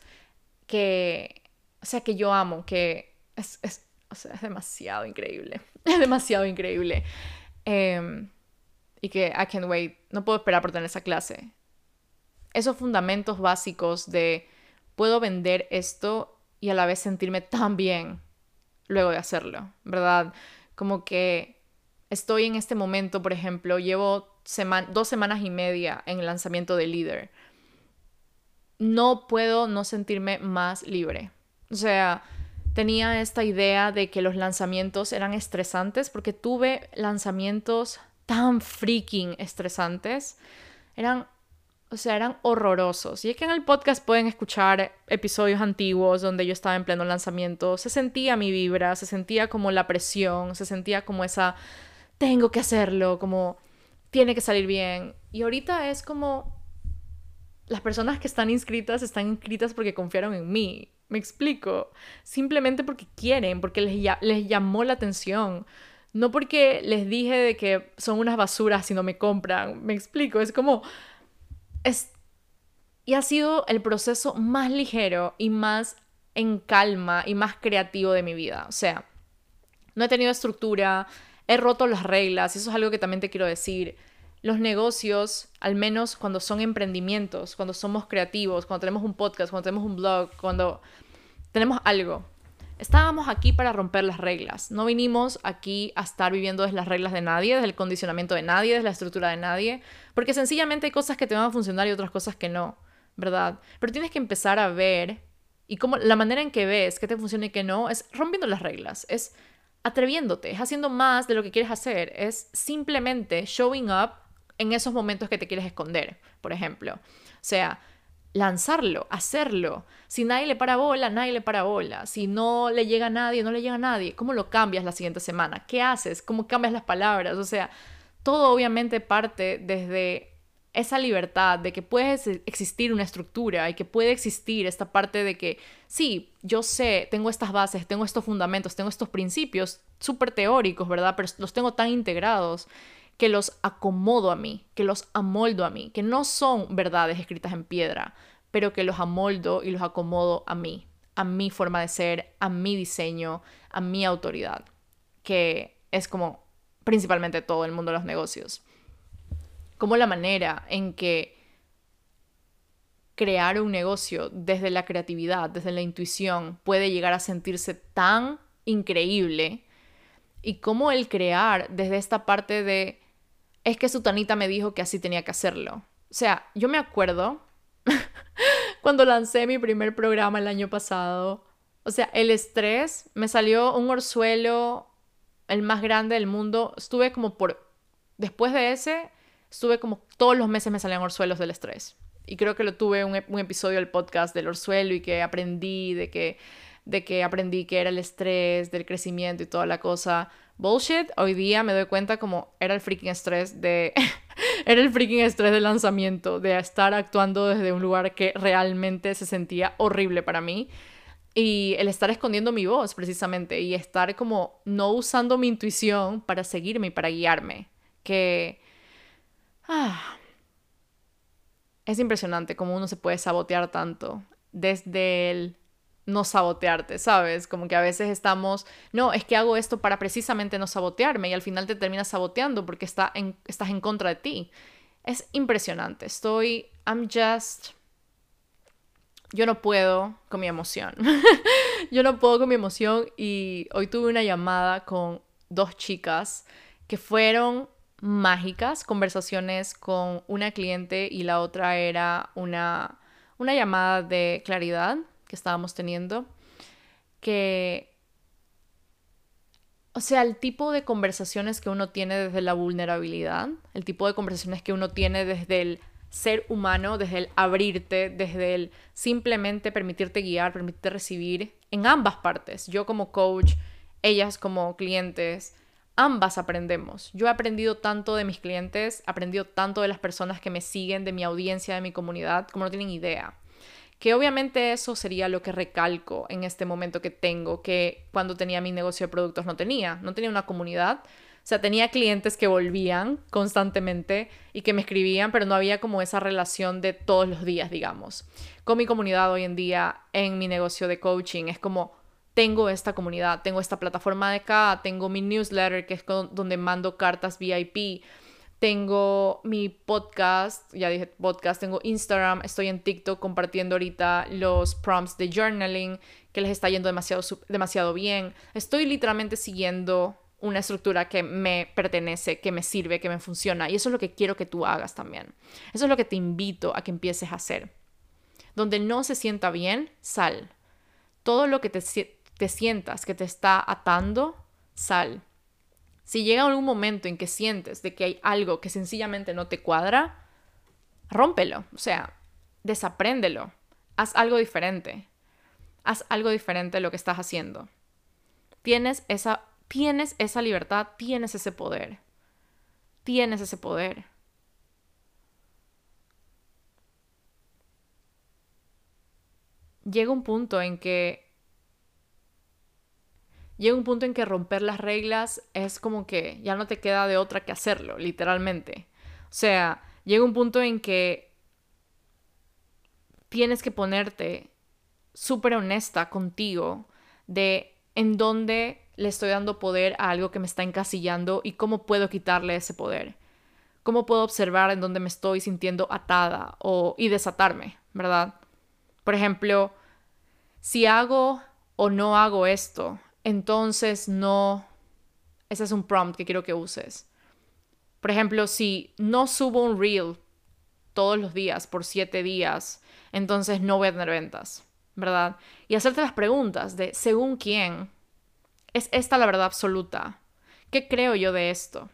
que, o sea, que yo amo, que es, es, o sea, es demasiado increíble, es demasiado increíble. Em, y que I can't wait, no puedo esperar por tener esa clase. Esos fundamentos básicos de puedo vender esto y a la vez sentirme tan bien luego de hacerlo, ¿verdad? Como que estoy en este momento, por ejemplo, llevo dos semanas y media en el lanzamiento de Líder. No puedo no sentirme más libre. O sea, tenía esta idea de que los lanzamientos eran estresantes porque tuve lanzamientos tan freaking estresantes. Eran, o sea, eran horrorosos. Y es que en el podcast pueden escuchar episodios antiguos donde yo estaba en pleno lanzamiento. Se sentía mi vibra, se sentía como la presión, se sentía como esa, tengo que hacerlo, como tiene que salir bien. Y ahorita es como las personas que están inscritas están inscritas porque confiaron en mí. Me explico. Simplemente porque quieren, porque les, llamó la atención. No porque les dije de que son unas basuras si no me compran. Me explico. Es como... Es... Y ha sido el proceso más ligero y más en calma y más creativo de mi vida. O sea, no he tenido estructura, he roto las reglas, y eso es algo que también te quiero decir. Los negocios, al menos cuando son emprendimientos, cuando somos creativos, cuando tenemos un podcast, cuando tenemos un blog, cuando tenemos algo, estábamos aquí para romper las reglas. No vinimos aquí a estar viviendo desde las reglas de nadie, desde el condicionamiento de nadie, desde la estructura de nadie, porque sencillamente hay cosas que te van a funcionar y otras cosas que no, ¿verdad? Pero tienes que empezar a ver y cómo la manera en que ves que te funciona y que no es rompiendo las reglas, es atreviéndote, es haciendo más de lo que quieres hacer, es simplemente showing up en esos momentos que te quieres esconder, por ejemplo. O sea, lanzarlo, hacerlo. Si nadie le para bola, nadie le para bola. Si no le llega a nadie, no le llega a nadie. ¿Cómo lo cambias la siguiente semana? ¿Qué haces? ¿Cómo cambias las palabras? O sea, todo obviamente parte desde esa libertad de que puede existir una estructura y que puede existir esta parte de que, sí, yo sé, tengo estas bases, tengo estos fundamentos, tengo estos principios súper teóricos, ¿verdad? Pero los tengo tan integrados que los acomodo a mí, que los amoldo a mí, que no son verdades escritas en piedra, pero que los amoldo y los acomodo a mí, a mi forma de ser, a mi diseño, a mi autoridad, que es como principalmente todo el mundo de los negocios. Como la manera en que crear un negocio desde la creatividad, desde la intuición, puede llegar a sentirse tan increíble y cómo el crear desde esta parte de es que Sutanita me dijo que así tenía que hacerlo. O sea, yo me acuerdo cuando lancé mi primer programa el año pasado, o sea, el estrés, me salió un orzuelo, el más grande del mundo, estuve como por, después de ese, estuve como todos los meses me salían orzuelos del estrés. Y creo que lo tuve un, un episodio del podcast del orzuelo y que aprendí de que, de que aprendí que era el estrés, del crecimiento y toda la cosa. Bullshit, hoy día me doy cuenta como era el freaking estrés de... era el freaking estrés del lanzamiento, de estar actuando desde un lugar que realmente se sentía horrible para mí. Y el estar escondiendo mi voz, precisamente, y estar como no usando mi intuición para seguirme y para guiarme. Que Ah. Es impresionante cómo uno se puede sabotear tanto desde el no sabotearte, ¿sabes? Como que a veces estamos, no, es que hago esto para precisamente no sabotearme y al final te terminas saboteando porque está en, estás en contra de ti. Es impresionante. Estoy, I'm just... Yo no puedo con mi emoción. Yo no puedo con mi emoción y hoy tuve una llamada con dos chicas que fueron mágicas, conversaciones con una cliente y la otra era una, una llamada de claridad que estábamos teniendo, que, o sea, el tipo de conversaciones que uno tiene desde la vulnerabilidad, el tipo de conversaciones que uno tiene desde el ser humano, desde el abrirte, desde el simplemente permitirte guiar, permitirte recibir en ambas partes, yo como coach, ellas como clientes, ambas aprendemos. Yo he aprendido tanto de mis clientes, he aprendido tanto de las personas que me siguen, de mi audiencia, de mi comunidad, como no tienen idea. Que obviamente eso sería lo que recalco en este momento que tengo, que cuando tenía mi negocio de productos no tenía, no tenía una comunidad. O sea, tenía clientes que volvían constantemente y que me escribían, pero no había como esa relación de todos los días, digamos. Con mi comunidad hoy en día en mi negocio de coaching es como tengo esta comunidad, tengo esta plataforma de acá, tengo mi newsletter que es donde mando cartas VIP, tengo mi podcast, ya dije podcast, tengo Instagram, estoy en TikTok compartiendo ahorita los prompts de journaling que les está yendo demasiado, demasiado bien. Estoy literalmente siguiendo una estructura que me pertenece, que me sirve, que me funciona. Y eso es lo que quiero que tú hagas también. Eso es lo que te invito a que empieces a hacer. Donde no se sienta bien, sal. Todo lo que te, te sientas que te está atando, sal. Si llega algún momento en que sientes de que hay algo que sencillamente no te cuadra, rómpelo, o sea, desapréndelo, haz algo diferente, haz algo diferente lo que estás haciendo. Tienes esa, tienes esa libertad, tienes ese poder, tienes ese poder. Llega un punto en que llega un punto en que romper las reglas es como que ya no te queda de otra que hacerlo, literalmente. O sea, llega un punto en que tienes que ponerte súper honesta contigo de en dónde le estoy dando poder a algo que me está encasillando y cómo puedo quitarle ese poder. Cómo puedo observar en dónde me estoy sintiendo atada o, y desatarme, ¿verdad? Por ejemplo, si hago o no hago esto, entonces no, ese es un prompt que quiero que uses. Por ejemplo, si no subo un reel todos los días por siete días, entonces no voy a tener ventas, ¿verdad? Y hacerte las preguntas de, según quién, ¿es esta la verdad absoluta? ¿Qué creo yo de esto?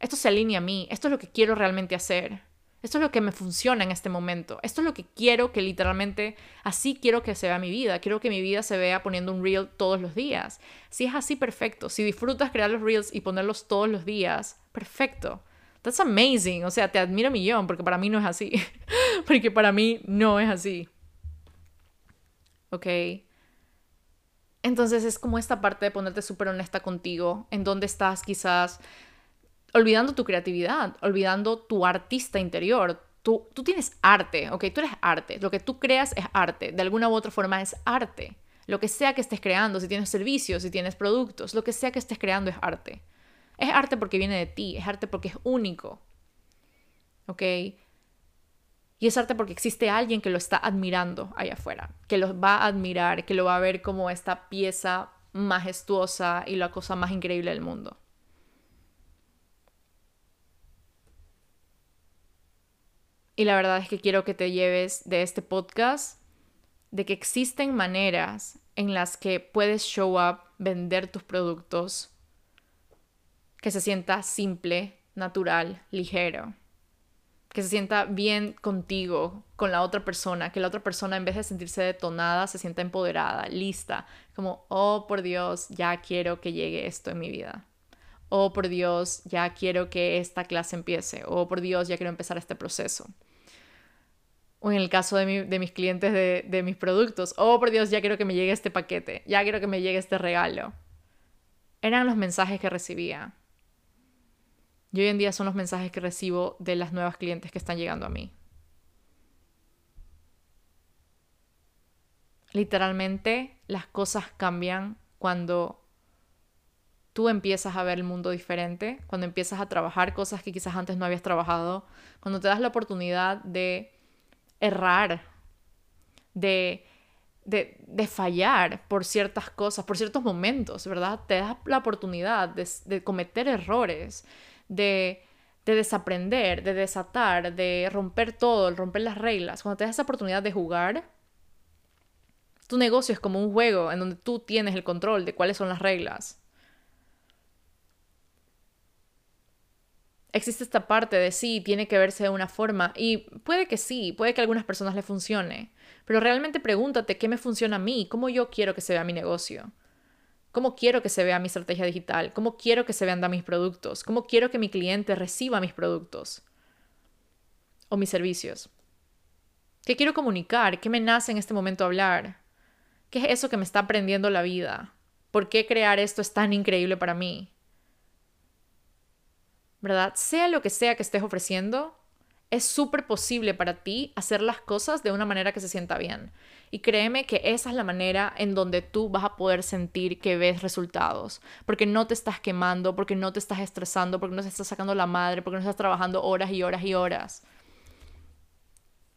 Esto se alinea a mí, esto es lo que quiero realmente hacer. Esto es lo que me funciona en este momento. Esto es lo que quiero que literalmente, así quiero que se vea mi vida. Quiero que mi vida se vea poniendo un reel todos los días. Si es así, perfecto. Si disfrutas crear los reels y ponerlos todos los días, perfecto. That's amazing. O sea, te admiro millón porque para mí no es así. porque para mí no es así. ¿Ok? Entonces es como esta parte de ponerte súper honesta contigo, en dónde estás quizás olvidando tu creatividad, olvidando tu artista interior. Tú, tú tienes arte, ¿ok? Tú eres arte. Lo que tú creas es arte. De alguna u otra forma es arte. Lo que sea que estés creando, si tienes servicios, si tienes productos, lo que sea que estés creando es arte. Es arte porque viene de ti, es arte porque es único. ¿Ok? Y es arte porque existe alguien que lo está admirando allá afuera, que lo va a admirar, que lo va a ver como esta pieza majestuosa y la cosa más increíble del mundo. Y la verdad es que quiero que te lleves de este podcast de que existen maneras en las que puedes show up, vender tus productos, que se sienta simple, natural, ligero, que se sienta bien contigo, con la otra persona, que la otra persona en vez de sentirse detonada, se sienta empoderada, lista, como, oh por Dios, ya quiero que llegue esto en mi vida. Oh por Dios, ya quiero que esta clase empiece. Oh por Dios, ya quiero empezar este proceso o en el caso de, mis clientes de, de, mis productos, oh por Dios, ya quiero que me llegue este paquete, ya quiero que me llegue este regalo. Eran los mensajes que recibía. Y hoy en día son los mensajes que recibo de las nuevas clientes que están llegando a mí. Literalmente las cosas cambian cuando tú empiezas a ver el mundo diferente, cuando empiezas a trabajar cosas que quizás antes no habías trabajado, cuando te das la oportunidad de errar, de, de, fallar por ciertas cosas, por ciertos momentos, ¿verdad? Te das la oportunidad de, cometer errores, de, de desaprender, de desatar, de romper todo, romper las reglas. Cuando te das esa oportunidad de jugar, tu negocio es como un juego en donde tú tienes el control de cuáles son las reglas. Existe esta parte de sí, tiene que verse de una forma y puede que sí, puede que a algunas personas le funcione, pero realmente pregúntate qué me funciona a mí, cómo yo quiero que se vea mi negocio, cómo quiero que se vea mi estrategia digital, cómo quiero que se vean mis productos, cómo quiero que mi cliente reciba mis productos o mis servicios. ¿Qué quiero comunicar? ¿Qué me nace en este momento hablar? ¿Qué es eso que me está aprendiendo la vida? ¿Por qué crear esto es tan increíble para mí? ¿Verdad? Sea lo que sea que estés ofreciendo, es súper posible para ti hacer las cosas de una manera que se sienta bien. Y créeme que esa es la manera en donde tú vas a poder sentir que ves resultados. Porque no te estás quemando, porque no te estás estresando, porque no te estás sacando la madre, porque no estás trabajando horas y horas y horas.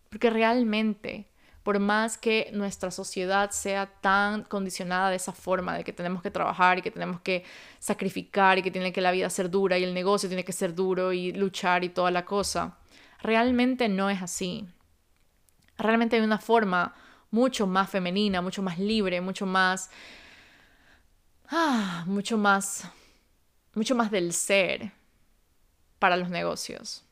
Porque realmente, por más que nuestra sociedad sea tan condicionada de esa forma, de que tenemos que trabajar y que tenemos que sacrificar y que tiene que la vida ser dura y el negocio tiene que ser duro y luchar y toda la cosa, realmente no es así. Realmente hay una forma mucho más femenina, mucho más libre, mucho más... Ah, mucho más... Mucho más del ser para los negocios.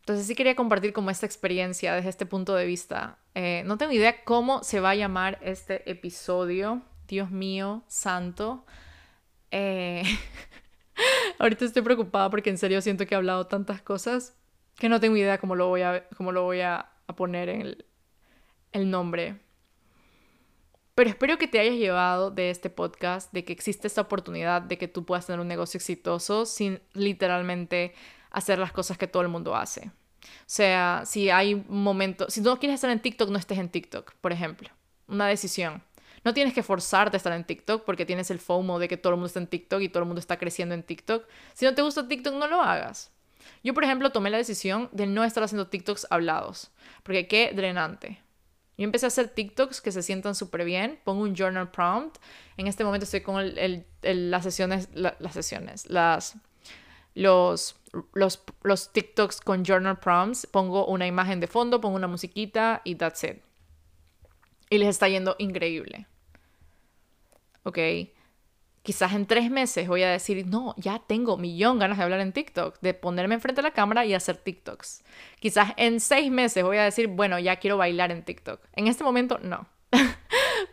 Entonces sí quería compartir como esta experiencia desde este punto de vista. Eh, no tengo idea cómo se va a llamar este episodio. Dios mío, santo. Eh, ahorita estoy preocupada porque en serio siento que he hablado tantas cosas que no tengo idea cómo lo voy a, cómo lo voy a, poner en el, el nombre. Pero espero que te hayas llevado de este podcast, de que existe esta oportunidad de que tú puedas tener un negocio exitoso sin literalmente hacer las cosas que todo el mundo hace. O sea, si hay un momento, si no quieres estar en TikTok, no estés en TikTok, por ejemplo. Una decisión. No tienes que forzarte a estar en TikTok porque tienes el FOMO de que todo el mundo está en TikTok y todo el mundo está creciendo en TikTok. Si no te gusta TikTok, no lo hagas. Yo, por ejemplo, tomé la decisión de no estar haciendo TikToks hablados, porque qué drenante. Yo empecé a hacer TikToks que se sientan súper bien, pongo un journal prompt. En este momento estoy con el, las sesiones, las sesiones, las, los, los, los TikToks con journal prompts. Pongo una imagen de fondo, pongo una musiquita y that's it. Y les está yendo increíble. ¿Ok? quizás en tres meses voy a decir, no, ya tengo millón ganas de hablar en TikTok, de ponerme enfrente de la cámara y hacer TikToks. Quizás en seis meses voy a decir, bueno, ya quiero bailar en TikTok. En este momento, no.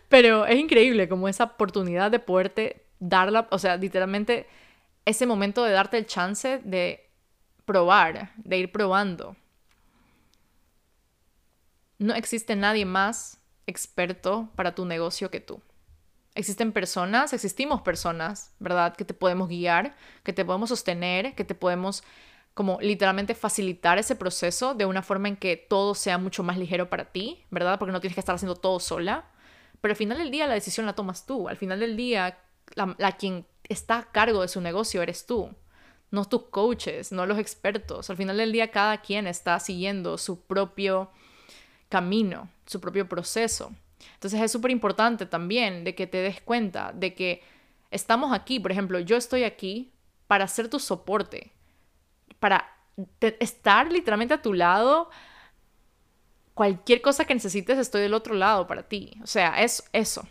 Pero es increíble como esa oportunidad de poderte darla, o sea, literalmente ese momento de darte el chance de probar, de ir probando. No existe nadie más experto para tu negocio que tú. Existen personas, existimos personas, ¿verdad? Que te podemos guiar, que te podemos sostener, que te podemos como literalmente facilitar ese proceso de una forma en que todo sea mucho más ligero para ti, ¿verdad? Porque no tienes que estar haciendo todo sola. Pero al final del día la decisión la tomas tú. Al final del día la, quien está a cargo de su negocio eres tú. No tus coaches, no los expertos. Al final del día cada quien está siguiendo su propio camino, su propio proceso. Entonces es súper importante también de que te des cuenta de que estamos aquí, por ejemplo, yo estoy aquí para ser tu soporte, para estar literalmente a tu lado. Cualquier cosa que necesites, estoy del otro lado para ti. O sea, es eso.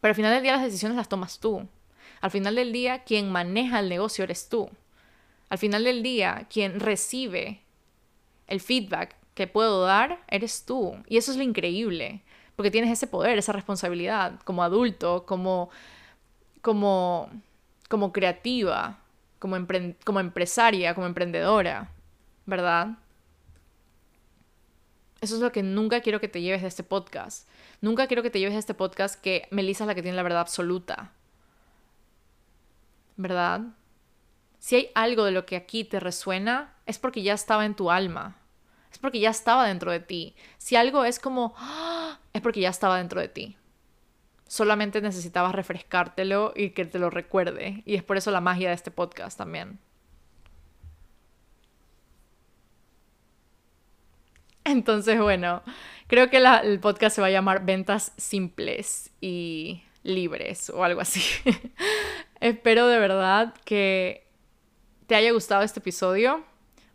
Pero al final del día las decisiones las tomas tú. Al final del día, quien maneja el negocio eres tú. Al final del día, quien recibe el feedback que puedo dar, eres tú. Y eso es lo increíble porque tienes ese poder, esa responsabilidad como adulto, como, como, como creativa, como, como empresaria, como emprendedora, ¿verdad? Eso es lo que nunca quiero que te lleves de este podcast. Nunca quiero que te lleves de este podcast que Melissa es la que tiene la verdad absoluta. ¿Verdad? Si hay algo de lo que aquí te resuena, es porque ya estaba en tu alma. Es porque ya estaba dentro de ti. Si algo es como, ¡ah! es porque ya estaba dentro de ti. Solamente necesitabas refrescártelo y que te lo recuerde. Y es por eso la magia de este podcast también. Entonces, bueno, creo que el podcast se va a llamar Ventas Simples y Libres o algo así. Espero de verdad que te haya gustado este episodio.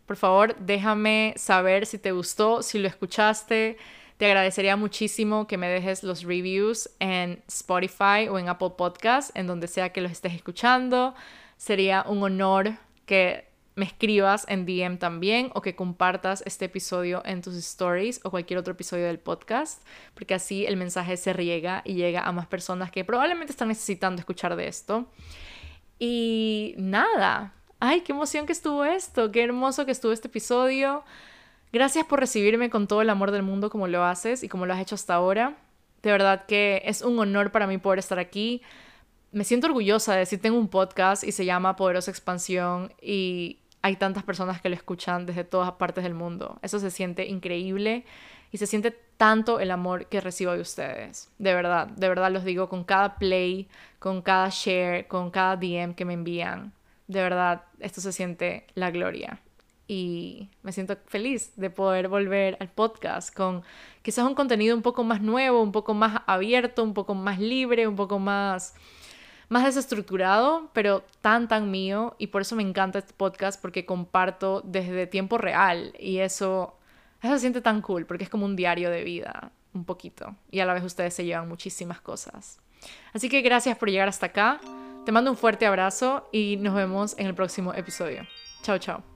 Por favor, déjame saber si te gustó, si lo escuchaste, te agradecería muchísimo que me dejes los reviews en Spotify o en Apple Podcast, en donde sea que los estés escuchando. Sería un honor que me escribas en DM también o que compartas este episodio en tus stories o cualquier otro episodio del podcast, porque así el mensaje se riega y llega a más personas que probablemente están necesitando escuchar de esto. Y nada, ay, qué emoción que estuvo esto, qué hermoso que estuvo este episodio. Gracias por recibirme con todo el amor del mundo como lo haces y como lo has hecho hasta ahora. De verdad que es un honor para mí poder estar aquí. Me siento orgullosa de decir tengo un podcast y se llama Poderosa Expansión y hay tantas personas que lo escuchan desde todas partes del mundo. Eso se siente increíble y se siente tanto el amor que recibo de ustedes. De verdad, de verdad los digo con cada play, con cada share, con cada DM que me envían. De verdad, esto se siente la gloria y me siento feliz de poder volver al podcast con quizás un contenido un poco más nuevo, un poco más abierto, un poco más libre, un poco más más desestructurado, pero tan tan mío y por eso me encanta este podcast porque comparto desde tiempo real y eso eso se siente tan cool porque es como un diario de vida, un poquito, y a la vez ustedes se llevan muchísimas cosas. Así que gracias por llegar hasta acá. Te mando un fuerte abrazo y nos vemos en el próximo episodio. Chao, chao.